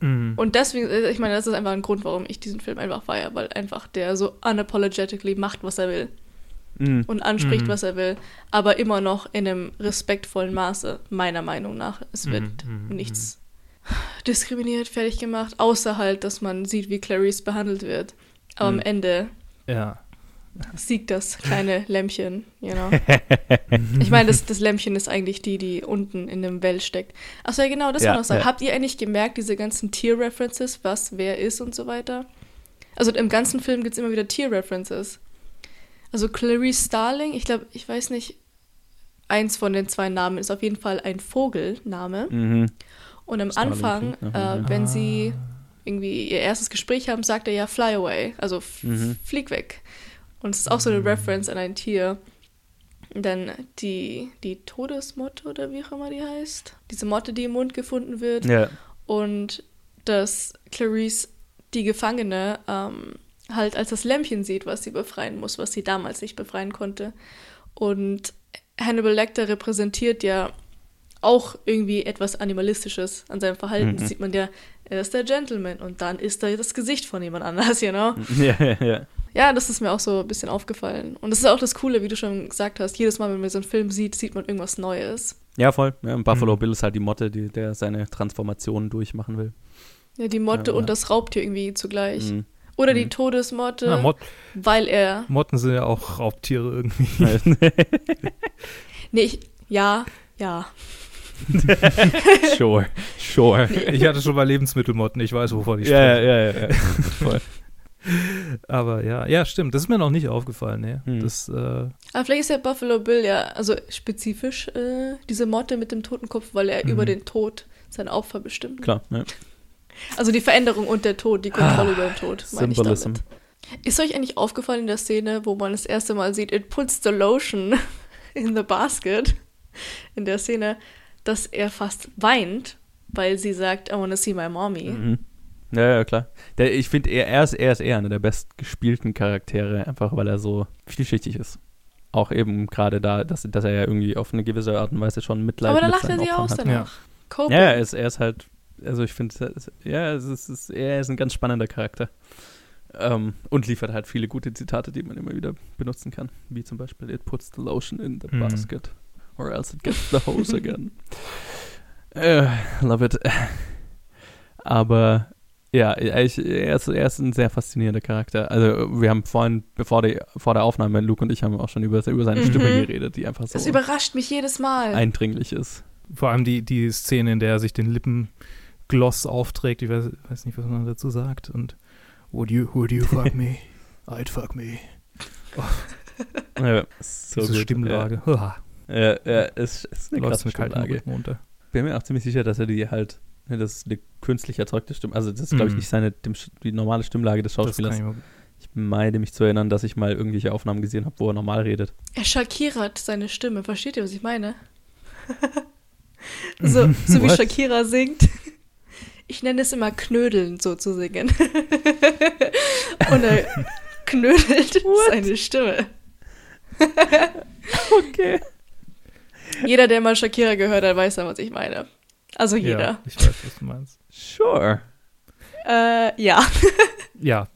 Mhm. Und deswegen, äh, ich meine, das ist einfach ein Grund, warum ich diesen Film einfach feiere, weil einfach der so unapologetically macht, was er will. Mhm. Und anspricht, mhm. was er will, aber immer noch in einem respektvollen Maße, meiner Meinung nach. Es wird mhm. mhm. nichts diskriminiert, fertig gemacht, außer halt, dass man sieht, wie Clarice behandelt wird. Aber am mhm. Ende ja. Siegt das kleine Lämpchen, you know. ich meine, das, das Lämpchen ist eigentlich die, die unten in dem Well steckt. Achso, ja, genau, das Ja, war noch sagen. ja. Habt ihr eigentlich gemerkt, diese ganzen Tier-References, was wer ist und so weiter? Also im ganzen Film gibt es immer wieder Tier-References. Also Clarice Starling, ich glaube, ich weiß nicht, eins von den zwei Namen ist auf jeden Fall ein Vogelname. Mhm. Und am Starling Anfang, nach äh, ja. wenn sie irgendwie ihr erstes Gespräch haben, sagt er ja Fly away, also Mhm. flieg weg. Und es ist auch so eine Reference an ein Tier. Dann die, die Todesmotte oder wie auch immer die heißt. Diese Motte, die im Mund gefunden wird. Ja. Und dass Clarice die Gefangene ähm, halt als das Lämpchen sieht, was sie befreien muss, was sie damals nicht befreien konnte. Und Hannibal Lecter repräsentiert ja auch irgendwie etwas Animalistisches an seinem Verhalten. Mhm. Das sieht man ja, er ist der Gentleman und dann ist da das Gesicht von jemand anders, you know? ja, ja, ja. Ja, das ist mir auch so ein bisschen aufgefallen. Und das ist auch das Coole, wie du schon gesagt hast. Jedes Mal, wenn man so einen Film sieht, sieht man irgendwas Neues. Ja, voll. Ja, und Buffalo Mhm. Bill ist halt die Motte, die, der seine Transformation durchmachen will. Ja, die Motte Ja, und ja. das Raubtier irgendwie zugleich. Mhm. Oder die Mhm. Todesmotte, Na, Mot weil er. Motten sind ja auch Raubtiere irgendwie. Nee, ich. Ja, ja. sure, sure. Ich hatte schon mal Lebensmittelmotten, ich weiß, wovon ich Ja, spreche. ja, ja, ja. Voll. Aber ja, ja, stimmt. Das ist mir noch nicht aufgefallen, ne? Hm. Das, äh, Aber vielleicht ist ja Buffalo Bill ja, also spezifisch äh, diese Motte mit dem Totenkopf, weil er Mhm. über den Tod sein Opfer bestimmt. Klar, ja. Also die Veränderung und der Tod, die Kontrolle über den Tod, meine ich Symbolism. damit. Ist euch eigentlich aufgefallen in der Szene, wo man das erste Mal sieht, it puts the lotion in the basket, in der Szene, dass er fast weint, weil sie sagt, I wanna see my mommy. Mhm. Ja, ja, klar. Der, ich finde, er, er, ist, er ist eher einer der bestgespielten Charaktere, einfach weil er so vielschichtig ist. Auch eben gerade da, dass, dass er ja irgendwie auf eine gewisse Art und Weise schon Mitleid Aber da mit lacht er sie Opfern aus hat. danach. Coping. Ja, er ist, er ist halt, also ich finde, ja, es ist, es ist, er ist ein ganz spannender Charakter. Ähm, und liefert halt viele gute Zitate, die man immer wieder benutzen kann. Wie zum Beispiel, it puts the lotion in the Mhm. basket. Or else it gets the hose again. äh, love it. Aber ja, ich, er, ist, er ist ein sehr faszinierender Charakter. Also wir haben vorhin, bevor die, vor der Aufnahme, Luke und ich haben auch schon über, über seine Mhm. Stimme geredet, die einfach Das so überrascht mich jedes Mal. eindringlich ist. vor allem die, die Szene, in der er sich den Lippengloss aufträgt, ich weiß, weiß nicht, was man dazu sagt. Und would you, would you fuck me? I'd fuck me. Ja, so Diese gut. Stimmlage. Ja. Ja, ja, es ist eine Läuft krasse Stimmlage. Runter. Bin mir auch ziemlich sicher, dass er die halt, das ist eine künstlich erzeugte Stimme, also das ist, glaube ich, Mhm. nicht seine, die normale Stimmlage des Schauspielers. ich meine mich zu erinnern, dass ich mal irgendwelche Aufnahmen gesehen habe, wo er normal redet. Er schakirert seine Stimme. Versteht ihr, was ich meine? so, so wie What? Shakira singt. Ich nenne es immer Knödeln, so zu singen. Und er knödelt seine Stimme. Okay. Jeder, der mal Shakira gehört hat, weiß dann, was ich meine. Also jeder. Ja, ich weiß, was du meinst. Sure. Äh, ja. Ja,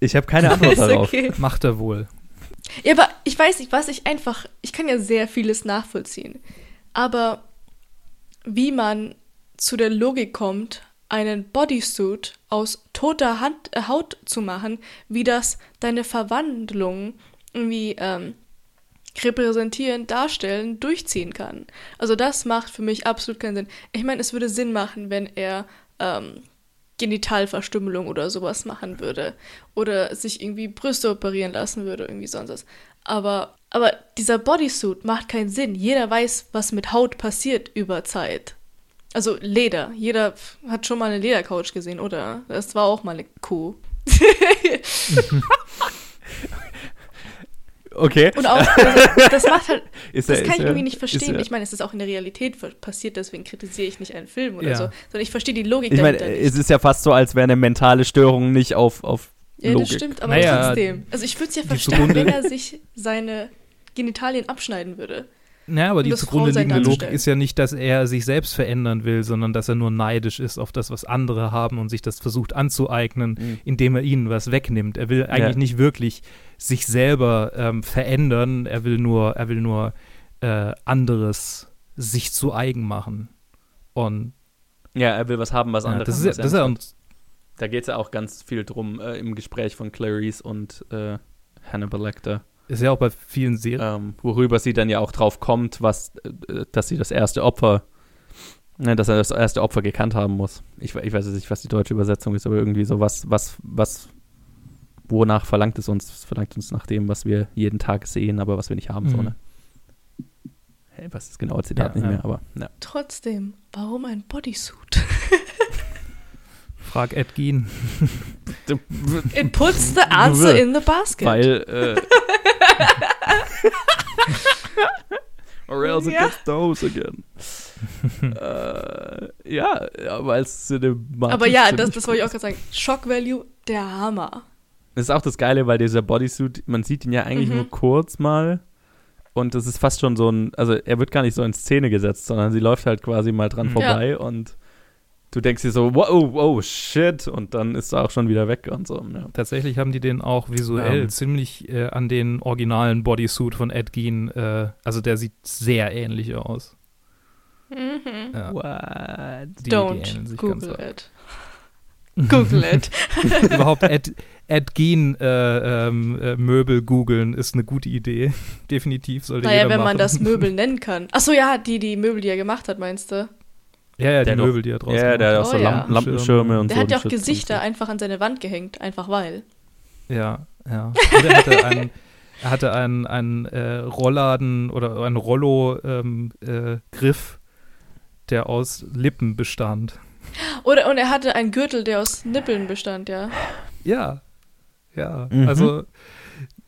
Ich habe keine Antwort darauf. okay. macht er wohl. Ja, aber ich weiß nicht, was ich einfach. Ich kann ja sehr vieles nachvollziehen. Aber wie man zu der Logik kommt, einen Bodysuit aus toter Hand, äh, Haut zu machen, wie das deine Verwandlung irgendwie ähm, repräsentieren, darstellen, durchziehen kann. Also das macht für mich absolut keinen Sinn. Ich meine, es würde Sinn machen, wenn er ähm, Genitalverstümmelung oder sowas machen würde. Oder sich irgendwie Brüste operieren lassen würde, irgendwie sonst was. Aber, aber dieser Bodysuit macht keinen Sinn. Jeder weiß, was mit Haut passiert über Zeit. Also Leder. Jeder hat schon mal eine Ledercouch gesehen, oder? Das war auch mal eine Kuh. Okay. Und auch, also, das macht halt, Ist das er- kann ich er- irgendwie nicht verstehen. er- Ich meine, es ist auch in der Realität passiert, deswegen kritisiere ich nicht einen Film oder Ja. so, sondern ich verstehe die Logik Ich meine, es ist ja fast so, als wäre eine mentale Störung nicht auf, auf Ja, Logik. das stimmt, aber Naja, trotzdem. Also ich würde es ja verstehen, wenn er sich seine Genitalien abschneiden würde. Naja, aber die zugrunde liegende Logik ist ja nicht, dass er sich selbst verändern will, sondern dass er nur neidisch ist auf das, was andere haben und sich das versucht anzueignen, Mhm. indem er ihnen was wegnimmt. Er will eigentlich Ja. nicht wirklich sich selber ähm, verändern, er will nur, er will nur äh, anderes sich zu eigen machen. Und Ja, er will was haben, was ja, andere das ist das ist ja Da geht es ja auch ganz viel drum äh, im Gespräch von Clarice und äh, Hannibal Lecter. Ist ja auch bei vielen Serien. Ähm, worüber sie dann ja auch drauf kommt, was, äh, dass sie das erste Opfer, ne, dass er das erste Opfer gekannt haben muss. Ich, ich weiß jetzt nicht, was die deutsche Übersetzung ist, aber irgendwie so was, was, was, wonach verlangt es uns? Es verlangt uns nach dem, was wir jeden Tag sehen, aber was wir nicht haben, so, Mhm. ne? Hey, was ist genau Zitat Ja, nicht ja. mehr, aber ja. Trotzdem, warum ein Bodysuit? Frag Ed Gein. It puts the answer in the basket. Weil, äh, Or else it Ja. gets those again. äh, ja, ja, weil es cinematisch Aber ja, das, das wollte ich auch gerade sagen. Shock Value, der Hammer. Das ist auch das Geile, weil dieser Bodysuit, man sieht ihn ja eigentlich Mhm. nur kurz mal. Und das ist fast schon so ein, also er wird gar nicht so in Szene gesetzt, sondern sie läuft halt quasi mal dran Mhm. vorbei und du denkst dir so, wow, wow, shit, und dann ist er auch schon wieder weg und so. Ja. Tatsächlich haben die den auch visuell Ähm. ziemlich äh, an den originalen Bodysuit von Ed Gein, äh, also der sieht sehr ähnlich aus. Mhm. Ja, What? die, die Don't sich Google ganz it. Google it. Überhaupt Ed, Ed Gein äh, ähm, äh, Möbel googeln ist eine gute Idee. Definitiv sollte Naja, jeder wenn machen. man das Möbel nennen kann. Achso, ja, die, die Möbel, die er gemacht hat, meinst du? Ja, ja, die Der hat Möbel, die er draus Ja, der hat auch Oh so ja. Lampen, Lampenschirme und Der so. hat ja auch Gesichter einfach an seine Wand gehängt, einfach weil. Ja, ja. Und er hatte einen, er hatte einen, einen äh, Rollladen oder einen Rollo-Griff, der aus Lippen bestand. Oder und er hatte einen Gürtel, der aus Nippeln bestand, ja. Ja, ja. Mhm. Also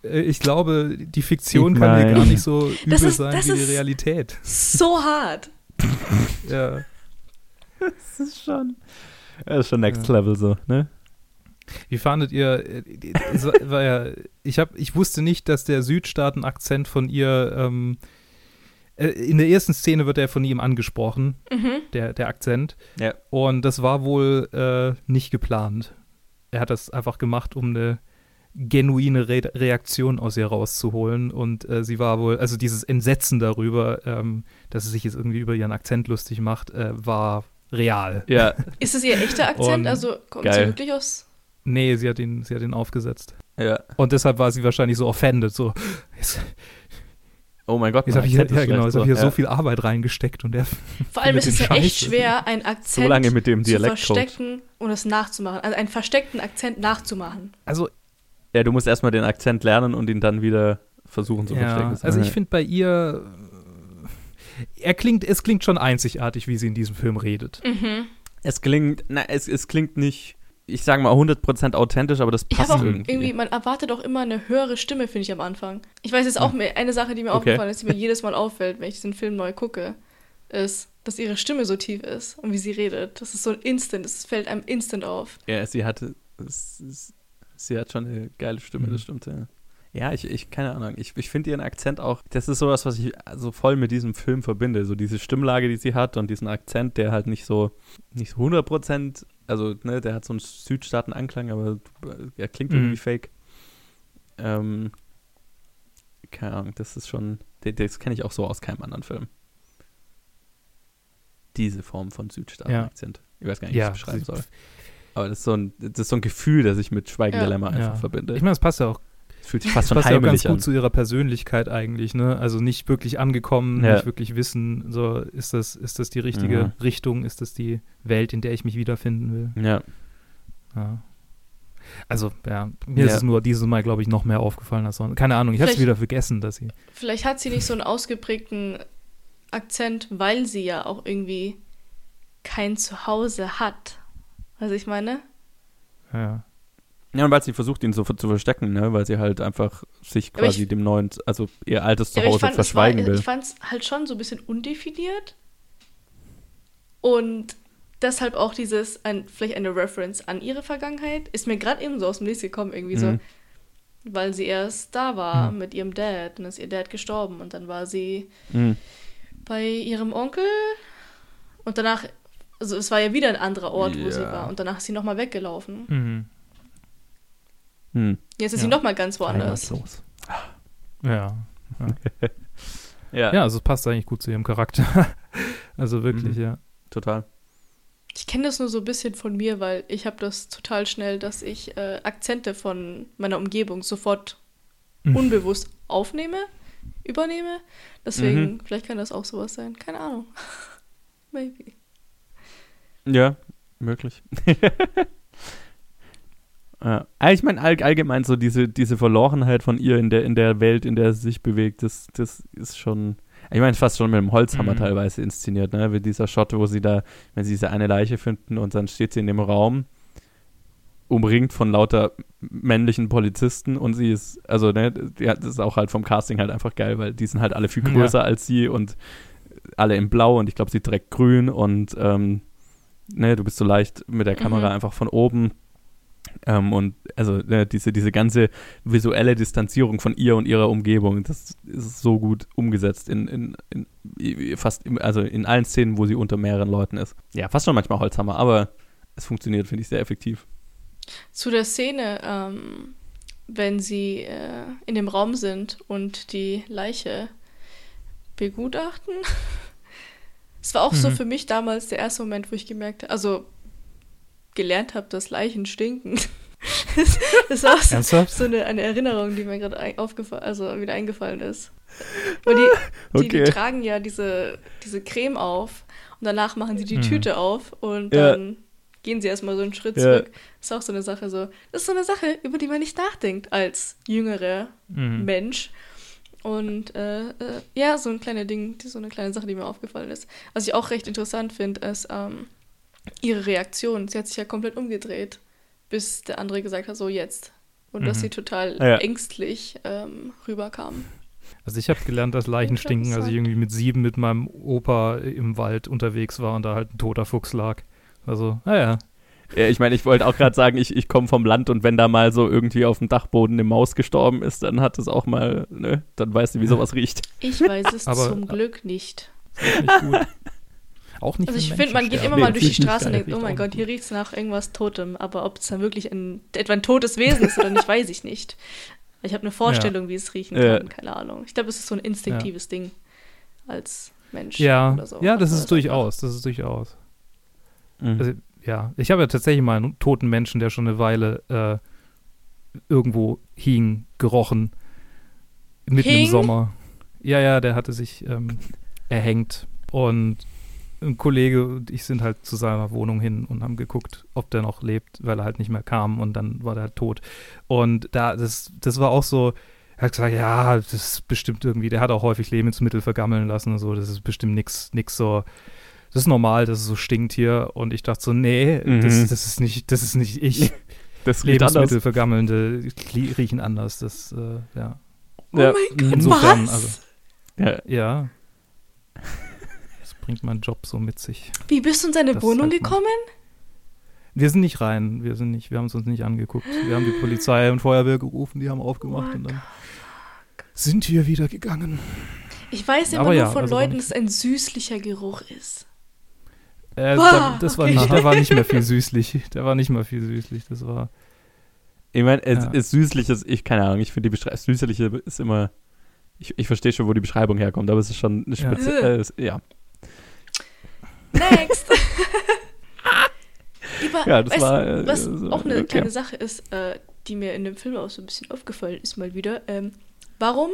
äh, ich glaube, die Fiktion Ich kann hier gar nicht so übel Das ist- sein das wie die Realität. So hart. Ja. Das ist schon, das ist schon Next Ja. Level so, ne? Wie fandet ihr, äh, es war ja, ich, hab, ich wusste nicht, dass der Südstaaten-Akzent von ihr, ähm, äh, in der ersten Szene wird er von ihm angesprochen, Mhm. der, der Akzent. Ja. Und das war wohl äh, nicht geplant. Er hat das einfach gemacht, um eine genuine Re Reaktion aus ihr rauszuholen. Und äh, sie war wohl, also dieses Entsetzen darüber, ähm, dass sie sich jetzt irgendwie über ihren Akzent lustig macht, äh, war real. Ja, Ist es ihr echter Akzent? Und- also kommt Geil. sie wirklich aus. Nee, sie hat ihn, sie hat ihn aufgesetzt. ja. Und deshalb war sie wahrscheinlich so offended, so, jetzt, Oh mein Gott, jetzt habe ich, ja, genau, jetzt hab ich hier ja. so viel Arbeit reingesteckt und er Vor allem ist es ja den echt scheiße. schwer, einen so Akzent lange mit dem zu Dialektcoach. verstecken und es nachzumachen. Also einen versteckten Akzent nachzumachen. Also Ja, du musst erstmal den Akzent lernen und ihn dann wieder versuchen zu Ja, verstecken. also ich finde bei ihr, er klingt, es klingt schon einzigartig, wie sie in diesem Film redet. Mhm. Es klingt, na, es, es klingt nicht, ich sage mal 100% authentisch, aber das passt auch irgendwie. irgendwie. man erwartet auch immer eine höhere Stimme, finde ich am Anfang. Ich weiß jetzt auch mehr, eine Sache, die mir Okay. aufgefallen ist, die mir jedes Mal auffällt, wenn ich diesen Film neu gucke, ist, dass ihre Stimme so tief ist und wie sie redet. Das ist so ein Instant, es fällt einem instant auf. Ja, sie hatte, sie hat schon eine geile Stimme, Mhm. das stimmt, ja. Ja, ich, ich keine Ahnung. Ich, ich finde ihren Akzent auch, das ist sowas, was ich so voll mit diesem Film verbinde. So diese Stimmlage, die sie hat und diesen Akzent, der halt nicht so, nicht so 100%, also, ne, der hat so einen Südstaaten-Anklang, aber er klingt Mhm. irgendwie fake. Ähm, keine Ahnung, das ist schon, das, das kenne ich auch so aus keinem anderen Film. Diese Form von Südstaaten-Akzent. Ich weiß gar nicht, wie ich Ja, es beschreiben soll. Aber das ist, so ein, das ist so ein Gefühl, das ich mit Schweigen Ja. Lämmer einfach Ja. verbinde. Ich meine, es passt ja auch, fühlt sich fast schon passt ja auch ganz heimelig gut an. zu ihrer Persönlichkeit eigentlich, ne? Also nicht wirklich angekommen, Ja. nicht wirklich wissen, so ist das, ist das die richtige Mhm. Richtung, ist das die Welt, in der ich mich wiederfinden will. Ja, Ja. Also, ja, mir ist Ja. es nur dieses Mal, glaube ich, noch mehr aufgefallen als sonst. Keine Ahnung, ich habe es wieder vergessen, dass sie. Vielleicht hat sie nicht so einen ausgeprägten Akzent, weil sie ja auch irgendwie kein Zuhause hat. Was ich meine? Ja. Ja und weil sie versucht, ihn so zu verstecken, ne? weil sie halt einfach sich quasi ich- dem neuen, also ihr altes Zuhause war, verschweigen will. ich fand es halt schon so ein bisschen undefiniert. Und deshalb auch dieses, ein, vielleicht eine Reference an ihre Vergangenheit, ist mir gerade eben so aus dem Nichts gekommen, irgendwie so. Mhm. Weil sie erst da war Mhm. mit ihrem Dad und ist ihr Dad gestorben und dann war sie Mhm. bei ihrem Onkel und danach, also es war ja wieder ein anderer Ort, wo sie war und danach ist sie nochmal weggelaufen. Mhm. Mhm. Jetzt ist Ja. sie nochmal ganz woanders. Heimatlos. Ja. Ja, Ja, also es passt eigentlich gut zu ihrem Charakter. also wirklich, Mhm. ja. total. Ich kenne das nur so ein bisschen von mir, weil ich habe das total schnell, dass ich äh, Akzente von meiner Umgebung sofort mhm. unbewusst aufnehme, übernehme. Deswegen, mhm. vielleicht kann das auch sowas sein. Keine Ahnung. Maybe. Ja, möglich. Ja. Ich meine, all, allgemein so diese, diese Verlorenheit von ihr in der, in der Welt, in der sie sich bewegt, das, das ist schon. Ich meine, fast schon mit dem Holzhammer mhm. teilweise inszeniert, ne? Wie dieser Shot, wo sie da, wenn sie diese eine Leiche finden und dann steht sie in dem Raum, umringt von lauter männlichen Polizisten und sie ist, also, ne, ja, das ist auch halt vom Casting halt einfach geil, weil die sind halt alle viel größer ja. als sie und alle in Blau und ich glaube, sie trägt grün und ähm, ne, du bist so leicht mit der Kamera mhm. einfach von oben. Ähm, und also ne, diese, diese ganze visuelle Distanzierung von ihr und ihrer Umgebung, das ist so gut umgesetzt in, in, in fast im, also in allen Szenen, wo sie unter mehreren Leuten ist. Ja, fast schon manchmal Holzhammer, aber es funktioniert, finde ich, sehr effektiv. Zu der Szene, ähm, wenn sie äh, in dem Raum sind und die Leiche begutachten. Es war auch mhm. so für mich damals der erste Moment, wo ich gemerkt habe, also gelernt habe, dass Leichen stinken. das war so, so eine, eine, Erinnerung, die mir gerade aufgefallen, also wieder eingefallen ist. Weil die, die, okay. die, tragen ja diese, diese Creme auf und danach machen sie die mhm. Tüte auf und ja. dann gehen sie erstmal so einen Schritt ja. zurück. Das ist auch so eine Sache so. Das ist so eine Sache, über die man nicht nachdenkt als jüngerer mhm. Mensch. Und äh, äh, ja, so ein kleiner Ding, so eine kleine Sache, die mir aufgefallen ist. Was ich auch recht interessant finde, ist ähm, ihre Reaktion. Sie hat sich ja komplett umgedreht, bis der andere gesagt hat, so jetzt. Und mhm. dass sie total ja. ängstlich ähm, rüberkam. Also ich habe gelernt, dass Leichen stinken, als ich irgendwie mit sieben mit meinem Opa im Wald unterwegs war und da halt ein toter Fuchs lag. Also, naja, ja, ich meine, ich wollte auch gerade sagen, ich, ich komme vom Land und wenn da mal so irgendwie auf dem Dachboden eine Maus gestorben ist, dann hat es auch mal, ne, dann weißt du, wie sowas riecht. Ich weiß es Aber, zum Glück nicht. Nicht gut. Auch nicht Also ich finde, man geht immer mal durch die Straße und denkt, oh mein Gott, hier riecht es nach irgendwas Totem. Aber ob es dann wirklich ein, etwa ein totes Wesen ist oder nicht, weiß ich nicht. Ich habe eine Vorstellung, ja. wie es riechen kann, keine Ahnung. Ich glaube, es ist so ein instinktives ja. Ding als Mensch. Ja, so. ja das ist durchaus, das ist durchaus. Mhm. Also, ja, ich habe ja tatsächlich mal einen toten Menschen, der schon eine Weile äh, irgendwo hing, gerochen. Mitten hing? im Sommer. Ja, ja, der hatte sich ähm, erhängt. Und ein Kollege und ich sind halt zu seiner Wohnung hin und haben geguckt, ob der noch lebt, weil er halt nicht mehr kam und dann war der halt tot. Und da, das, das war auch so, er hat gesagt, ja, das ist bestimmt irgendwie, der hat auch häufig Lebensmittel vergammeln lassen und so, das ist bestimmt nichts nix so das ist normal, dass es so stinkt hier. Und ich dachte so, nee, mhm. das, das, ist nicht, das ist nicht ich. Das Lebensmittel vergammelnde riechen anders. Das, äh, ja. Oh ja. mein Gott, Insofern, was? also. Ja. ja. Bringt mein Job so mit sich. Wie bist du in seine das Wohnung halt gekommen? Wir sind nicht rein, wir sind nicht, wir haben es uns nicht angeguckt. Wir haben die Polizei und Feuerwehr gerufen, die haben aufgemacht oh und dann sind wir wieder gegangen. Ich weiß immer Aber nur ja, von also Leuten, dass es ein süßlicher Geruch ist. Äh, da, das okay. war nicht, der war nicht mehr viel süßlich. Der war nicht mehr viel süßlich. Das war. Ich meine, es ja. ist süßliches, ich keine Ahnung, ich finde die Beschreibung, süßliche ist immer, ich, ich verstehe schon, wo die Beschreibung herkommt, aber es ist schon eine Spitze, ja. Äh, ja. Next! Über, ja, das weißt, war, äh, was so, auch eine okay. kleine Sache ist, äh, die mir in dem Film auch so ein bisschen aufgefallen ist mal wieder, ähm, warum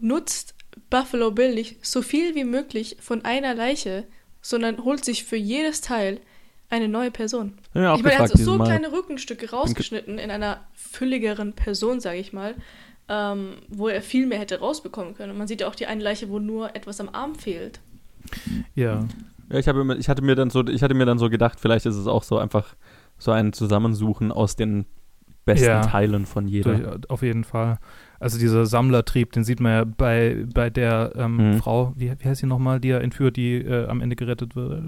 nutzt Buffalo Bill nicht so viel wie möglich von einer Leiche sondern holt sich für jedes Teil eine neue Person. Ja, ich meine, er hat so Mal. kleine Rückenstücke rausgeschnitten in einer fülligeren Person, sage ich mal, ähm, wo er viel mehr hätte rausbekommen können. Und man sieht ja auch die eine Leiche, wo nur etwas am Arm fehlt. Ja. Ja, ich, habe, ich, hatte mir dann so, ich hatte mir dann so gedacht, vielleicht ist es auch so einfach so ein Zusammensuchen aus den besten ja, Teilen von jeder. Durch, auf jeden Fall. Also dieser Sammlertrieb, den sieht man ja bei, bei der ähm, mhm. Frau, wie, wie heißt sie nochmal, die er entführt, die äh, am Ende gerettet wird.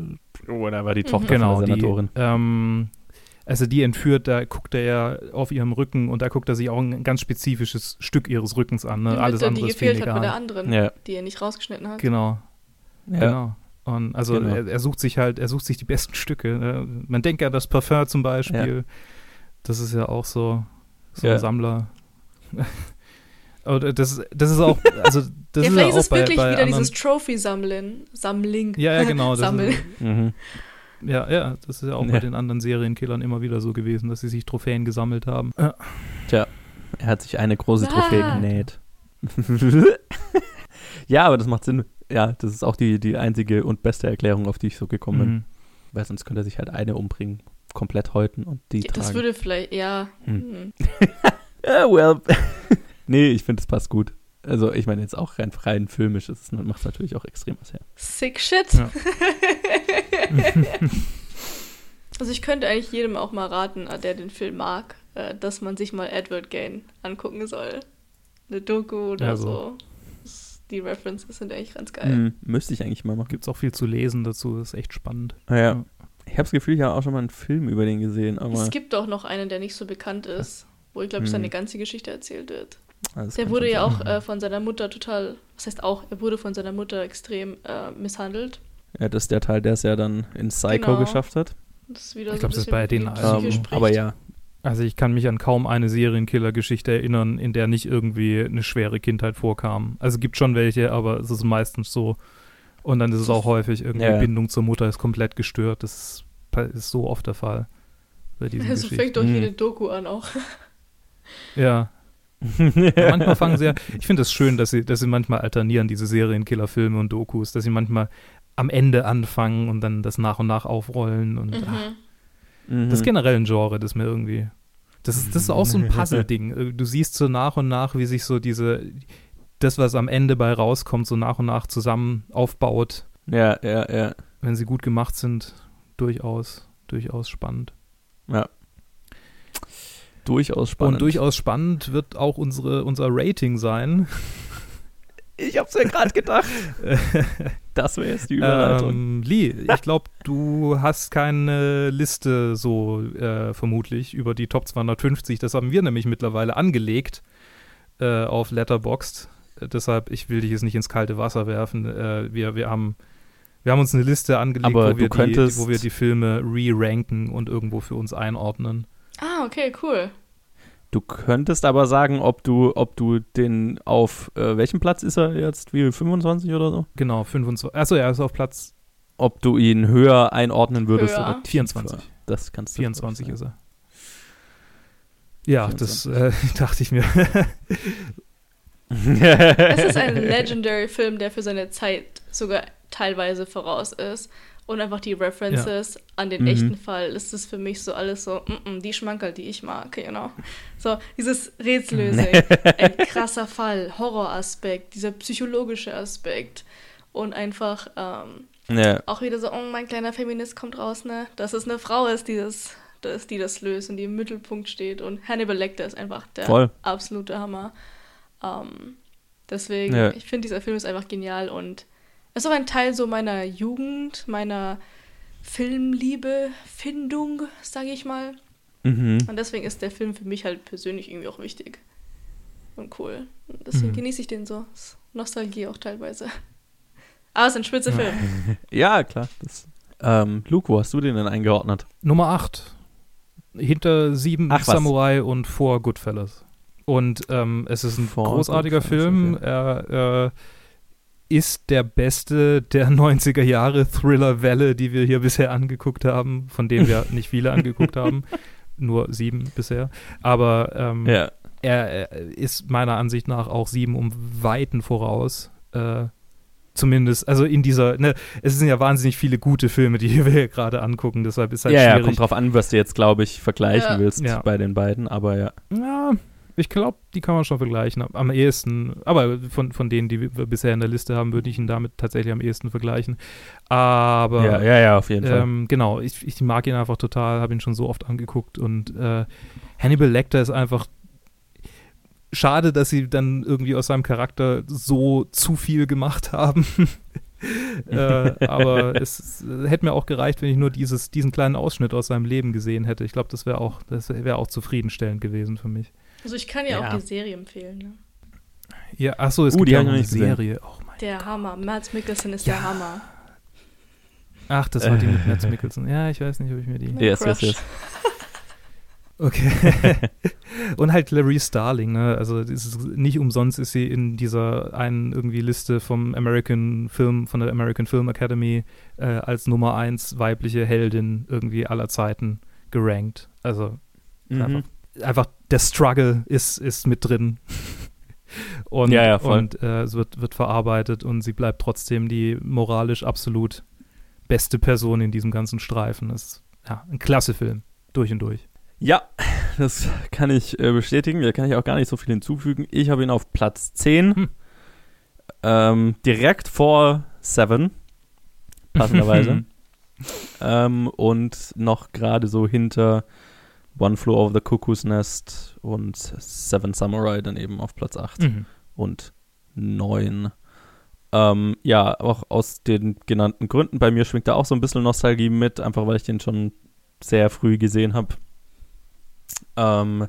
Oh, da war die Tochter genau, von der Senatorin. Die, ähm, also die entführt, da guckt er ja auf ihrem Rücken und da guckt er sich auch ein ganz spezifisches Stück ihres Rückens an. Ne? Die Alles andere die ist gefehlt hat bei der anderen, ja. die er nicht rausgeschnitten hat. Genau. Ja. Genau. Und also genau. er, er, sucht sich halt, er sucht sich die besten Stücke. Ne? Man denkt ja das Parfum zum Beispiel. Ja. Das ist ja auch so, so ein Sammler. Oder das, das ist auch, also das ja, ist vielleicht ja ist es wirklich bei wieder dieses Trophy-Sammeln, Sammling. Ja, ja, genau. Sammeln. Ist, mhm. Ja, ja, das ist ja auch ja. bei den anderen Serienkillern immer wieder so gewesen, dass sie sich Trophäen gesammelt haben. Ja. Tja. Er hat sich eine große Ah. Trophäe genäht. ja, aber das macht Sinn. Ja, das ist auch die, die einzige und beste Erklärung, auf die ich so gekommen bin. Mhm. Weil sonst könnte er sich halt eine umbringen, komplett häuten und die Das tragen. würde vielleicht, ja. Hm. Hm. Ja, well. nee, ich finde, es passt gut. Also, ich meine jetzt auch rein, rein filmisch, das macht natürlich auch extrem was her. Sick shit. Ja. also ich könnte eigentlich jedem auch mal raten, äh, der den Film mag, äh, dass man sich mal Edward Gain angucken soll. Eine Doku oder Ja, so. so. Die References sind eigentlich ganz geil. Hm, müsste ich eigentlich mal machen. Gibt es auch viel zu lesen dazu, das ist echt spannend. Ah, ja. Ja. Ich habe das Gefühl, ich habe auch schon mal einen Film über den gesehen, aber Es gibt auch noch einen, der nicht so bekannt ist, wo ich glaube, Hm. seine ganze Geschichte erzählt wird. Ah, das Der wurde ja sein. auch äh, von seiner Mutter total, was heißt auch, er wurde von seiner Mutter extrem äh, misshandelt. Ja, das ist der Teil, der es ja dann in Psycho Genau. geschafft hat. Das ist wieder Ich so glaub, ein das ist bei den Psyche alten. Ähm, aber ja, Also ich kann mich an kaum eine Serienkiller-Geschichte erinnern, in der nicht irgendwie eine schwere Kindheit vorkam. Also es gibt schon welche, aber es ist meistens so. Und dann ist es auch häufig irgendwie Ja. Bindung zur Mutter ist komplett gestört. Das ist, ist so oft der Fall bei diesen Also Geschichten. fängt doch Hm. jede Doku an auch. Ja. Ja, manchmal fangen sie ja, ich finde es das schön, dass sie, dass sie manchmal alternieren, diese Serienkiller-Filme und Dokus, dass sie manchmal am Ende anfangen und dann das nach und nach aufrollen und ach, Mhm. Mhm. das ist generell ein Genre, das mir irgendwie. Das ist, das ist auch so ein Puzzle-Ding. Du siehst so nach und nach, wie sich so diese, das, was am Ende bei rauskommt, so nach und nach zusammen aufbaut. Ja, ja, ja. Wenn sie gut gemacht sind, durchaus, durchaus spannend. Durchaus spannend. Und durchaus spannend wird auch unsere, unser Rating sein. Ich hab's ja gerade gedacht. das wäre jetzt die Überleitung. Ähm, Lee, ich glaube, du hast keine Liste so äh, vermutlich über die Top 250. Das haben wir nämlich mittlerweile angelegt äh, auf Letterboxd. Äh, deshalb, ich will dich jetzt nicht ins kalte Wasser werfen. Äh, wir, wir, haben, wir haben uns eine Liste angelegt, Aber wo, wir die, wo wir die Filme re-ranken und irgendwo für uns einordnen. Ah, okay, cool. Du könntest aber sagen, ob du, ob du den auf äh, welchem Platz ist er jetzt? Wie 25 oder so? Genau, 25. Achso, er ist auf Platz Ob du ihn höher einordnen würdest Höher. oder tiefer. 24. Das kannst du. 24 ist er. Ja, das äh, dachte ich mir. Es ist ein Legendary Film, der für seine Zeit sogar teilweise voraus ist. Und einfach die References an den Mhm. echten Fall ist es für mich so alles so, mm -mm, die Schmankerl, die ich mag, you know. So, dieses Rätsellösung, ein krasser Fall, Horroraspekt, dieser psychologische Aspekt. Und einfach ähm, ja. auch wieder so, oh, mein kleiner Feminist kommt raus, ne? Dass es eine Frau ist, die das, das, die das löst und die im Mittelpunkt steht. Und Hannibal Lecter ist einfach der Voll. absolute Hammer. Ähm, deswegen, Ja. ich finde, dieser Film ist einfach genial und ist auch ein Teil so meiner Jugend, meiner Filmliebe, Findung, sage ich mal. Mhm. Und deswegen ist der Film für mich halt persönlich irgendwie auch wichtig und cool. Und deswegen Mhm. genieße ich den so. Nostalgie auch teilweise. Aber es ist ein spitze Film. Ja, klar. Das, ähm, Luke, wo hast du den denn eingeordnet? Nummer 8. Hinter sieben Ach, was. Samurai und vor Goodfellas. Und ähm, es ist ein Vor großartiger Film. okay. Er äh, ist der beste der 90er Jahre Thriller-Welle, die wir hier bisher angeguckt haben, von denen wir nicht viele angeguckt haben. Nur sieben bisher. Aber ähm, Ja. er, er ist meiner Ansicht nach auch sieben um Weiten voraus. Äh, zumindest, also in dieser, ne, es sind ja wahnsinnig viele gute Filme, die wir hier gerade angucken, deshalb ist halt ja, ja, schwierig. kommt drauf an, was du jetzt, glaube ich, vergleichen Ja. willst Ja. bei den beiden, aber ja. Ja, ich glaube, die kann man schon vergleichen. Am ehesten, aber von, von denen, die wir bisher in der Liste haben, würde ich ihn damit tatsächlich am ehesten vergleichen. Aber ja, ja, ja, auf jeden Fall. ähm, genau, ich, ich mag ihn einfach total, habe ihn schon so oft angeguckt und äh, Hannibal Lecter ist einfach schade, dass sie dann irgendwie aus seinem Charakter so zu viel gemacht haben. äh, aber es äh, hätte mir auch gereicht, wenn ich nur dieses, diesen kleinen Ausschnitt aus seinem Leben gesehen hätte. Ich glaube, das wäre auch, das wäre auch zufriedenstellend gewesen für mich. Also ich kann ja, Ja. auch die Serie empfehlen. Ne? Ja, achso, es Uh, gibt die ja eine gesehen. Serie. Oh mein Der Hammer. Mads Mikkelsen ist Ja. der Hammer. Ach, das war die mit Mads Mikkelsen. Ja, ich weiß nicht, ob ich mir die. Yes, yes, yes. Okay. Und halt Clarice Starling, ne? Also nicht umsonst ist sie in dieser einen irgendwie Liste vom American Film, von der American Film Academy äh, als Nummer eins weibliche Heldin irgendwie aller Zeiten gerankt. Also Mhm. einfach, einfach der Struggle ist, ist mit drin. und Ja, ja, voll. und äh, es wird, wird verarbeitet und sie bleibt trotzdem die moralisch absolut beste Person in diesem ganzen Streifen. Das ist ja, ein klasse Film. Durch und durch. Ja, das kann ich äh, bestätigen. Da kann ich auch gar nicht so viel hinzufügen. Ich habe ihn auf Platz 10. Hm. Ähm, direkt vor Seven. Passenderweise. ähm, und noch gerade so hinter One Flew Over the Cuckoo's Nest und Seven Samurai dann eben auf Platz 8 Mhm. und 9. Ähm, ja, auch aus den genannten Gründen. Bei mir schwingt da auch so ein bisschen Nostalgie mit, einfach weil ich den schon sehr früh gesehen habe. Ähm,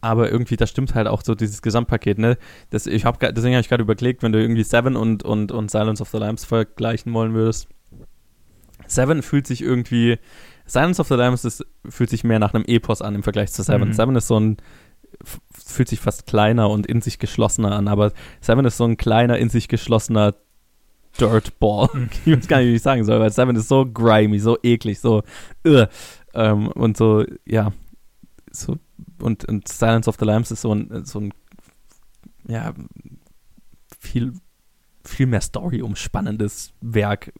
aber irgendwie, das stimmt halt auch so dieses Gesamtpaket, ne? Das, ich hab, deswegen habe ich gerade überlegt, wenn du irgendwie Seven und, und, und Silence of the Lambs vergleichen wollen würdest. Seven fühlt sich irgendwie, Silence of the Lambs ist, fühlt sich mehr nach einem Epos an im Vergleich zu Seven. Mhm. Seven ist so ein, fühlt sich fast kleiner und in sich geschlossener an, aber Seven ist so ein kleiner, in sich geschlossener Dirtball. Mhm. ich weiß gar nicht, wie ich sagen soll, weil Seven ist so grimy, so eklig, so ugh. ähm, und so, ja, so und, und Silence of the Lambs ist so ein, so ein ja, viel, viel mehr Story umspannendes Werk,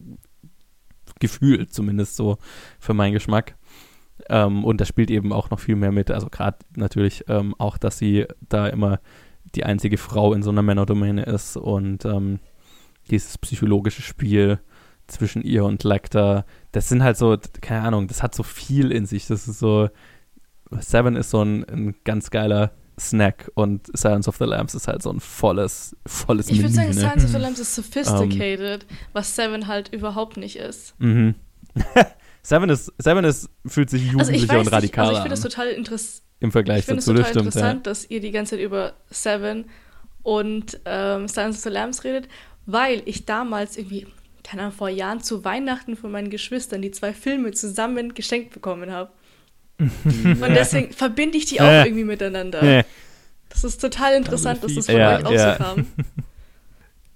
gefühlt zumindest so für meinen Geschmack. Ähm, und da spielt eben auch noch viel mehr mit. Also gerade natürlich ähm, auch, dass sie da immer die einzige Frau in so einer Männerdomäne ist und ähm, dieses psychologische Spiel zwischen ihr und Lecter, das sind halt so, keine Ahnung, das hat so viel in sich. Das ist so, Seven ist so ein, ein ganz geiler Snack und Silence of the Lambs ist halt so ein volles, volles Ich würde sagen, ne? Silence of the Lambs ist sophisticated, was Seven halt überhaupt nicht ist. Mhm. Seven ist, Seven ist, fühlt sich Also ich jugendlicher weiß und nicht, radikaler also ich finde das total interessant. im Ich Vergleich dazu. Das total stimmt, ja. interessant, dass ihr die ganze Zeit über Seven und ähm, Silence of the Lambs redet, weil ich damals irgendwie, keine Ahnung, vor Jahren zu Weihnachten von meinen Geschwistern die zwei Filme zusammen geschenkt bekommen habe. Und deswegen verbinde ich die auch Äh. irgendwie miteinander. Das ist total interessant, dass das von Ja, euch auch ja. so kam.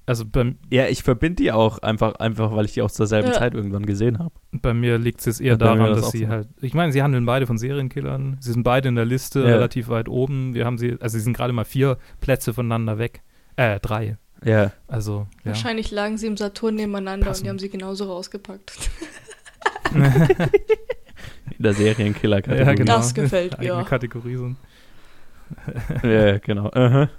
Also bei, Ja, ich verbinde die auch einfach, einfach, weil ich die auch zur selben Ja. Zeit irgendwann gesehen habe. bei mir liegt es jetzt eher daran, das dass auch sie so. halt. Ich meine, sie handeln beide von Serienkillern. Sie sind beide in der Liste Ja. relativ weit oben. Wir haben sie, also sie sind gerade mal vier Plätze voneinander weg. Äh, drei. Ja. Also, ja. Wahrscheinlich lagen sie im Saturn nebeneinander Passend. und die haben sie genauso rausgepackt. In der Serienkiller-Kategorie. Ja, genau. Das gefällt Eigene mir. Kategorie so. Ja, genau. Aha.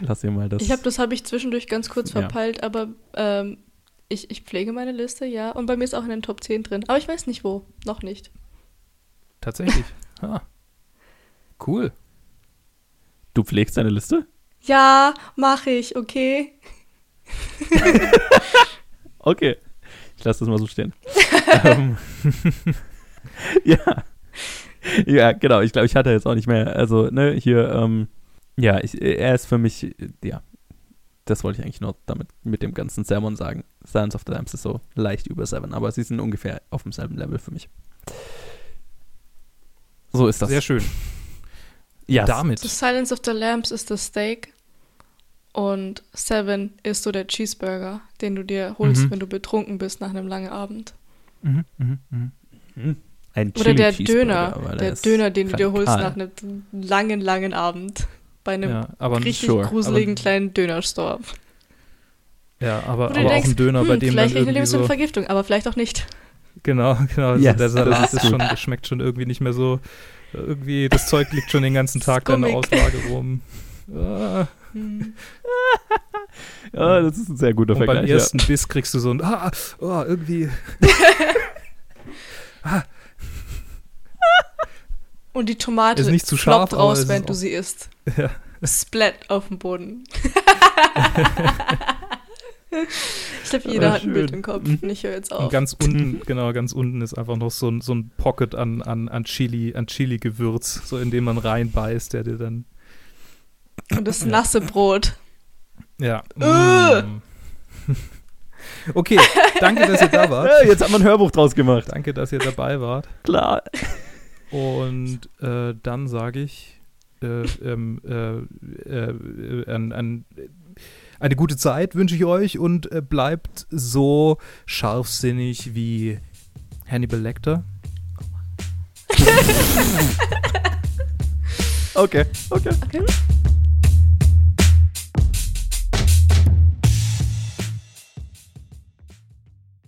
Lass dir mal das. Ich habe das habe ich zwischendurch ganz kurz Ja. verpeilt, aber ähm, ich, ich pflege meine Liste, ja. Und bei mir ist auch in den Top 10 drin. Aber ich weiß nicht wo. Noch nicht. Tatsächlich. ah. Cool. du pflegst deine Liste? Ja, mache ich, okay. Okay. Ich lasse das mal so stehen. ähm, ja. Ja, genau. Ich glaube, ich hatte jetzt auch nicht mehr. Also, ne, hier, ähm, ja, ich, er ist für mich, ja, das wollte ich eigentlich nur damit mit dem ganzen Sermon sagen. Silence of the Lambs ist so leicht über Seven, aber sie sind ungefähr auf demselben Level für mich. So ist das. Sehr schön. Ja, Damit. The Silence of the Lambs ist das Steak und Seven ist so der Cheeseburger, den du dir holst, Mhm. wenn du betrunken bist nach einem langen Abend. Mhm, mhm, mhm. Hm. Ein Oder der Döner, er der ist Döner, den du dir holst nach einem langen, langen Abend. Bei einem Ja, aber, richtig sure. gruseligen Aber- kleinen Dönerstore. ja, aber, aber denkst, auch ein Döner, bei hm, dem dann vielleicht eine irgendwie so, Lebensmittelvergiftung, aber vielleicht auch nicht. Genau, genau. Also Yes, der Salat das ist schon, schmeckt schon irgendwie nicht mehr so. Irgendwie, das Zeug liegt schon den ganzen Tag da in der. Auslage rum. Ah, Hm. Ja, das ist ein sehr guter und beim ersten Biss kriegst du so ein, ah, oh, irgendwie. Und die Tomate Ist nicht zu scharf, raus, wenn du sie isst. Ja. Splat auf dem Boden. ich glaube, jeder hat ein Bild im Kopf. Mhm. Und ich höre jetzt Und auf. ganz unten, genau, ganz unten ist einfach noch so ein, so ein Pocket an, an, an Chili, an Chili-Gewürz, so in dem man reinbeißt, der dir dann. Und das nasse Brot. Ja. Äh. Mm. Okay, danke, dass ihr da wart. Ja, jetzt haben wir ein Hörbuch draus gemacht. Danke, dass ihr dabei wart. Klar. Und äh, dann sage ich äh, ähm, äh, äh, an, an, eine gute Zeit wünsche ich euch und äh, bleibt so scharfsinnig wie Hannibal Lecter. Okay, okay. Okay.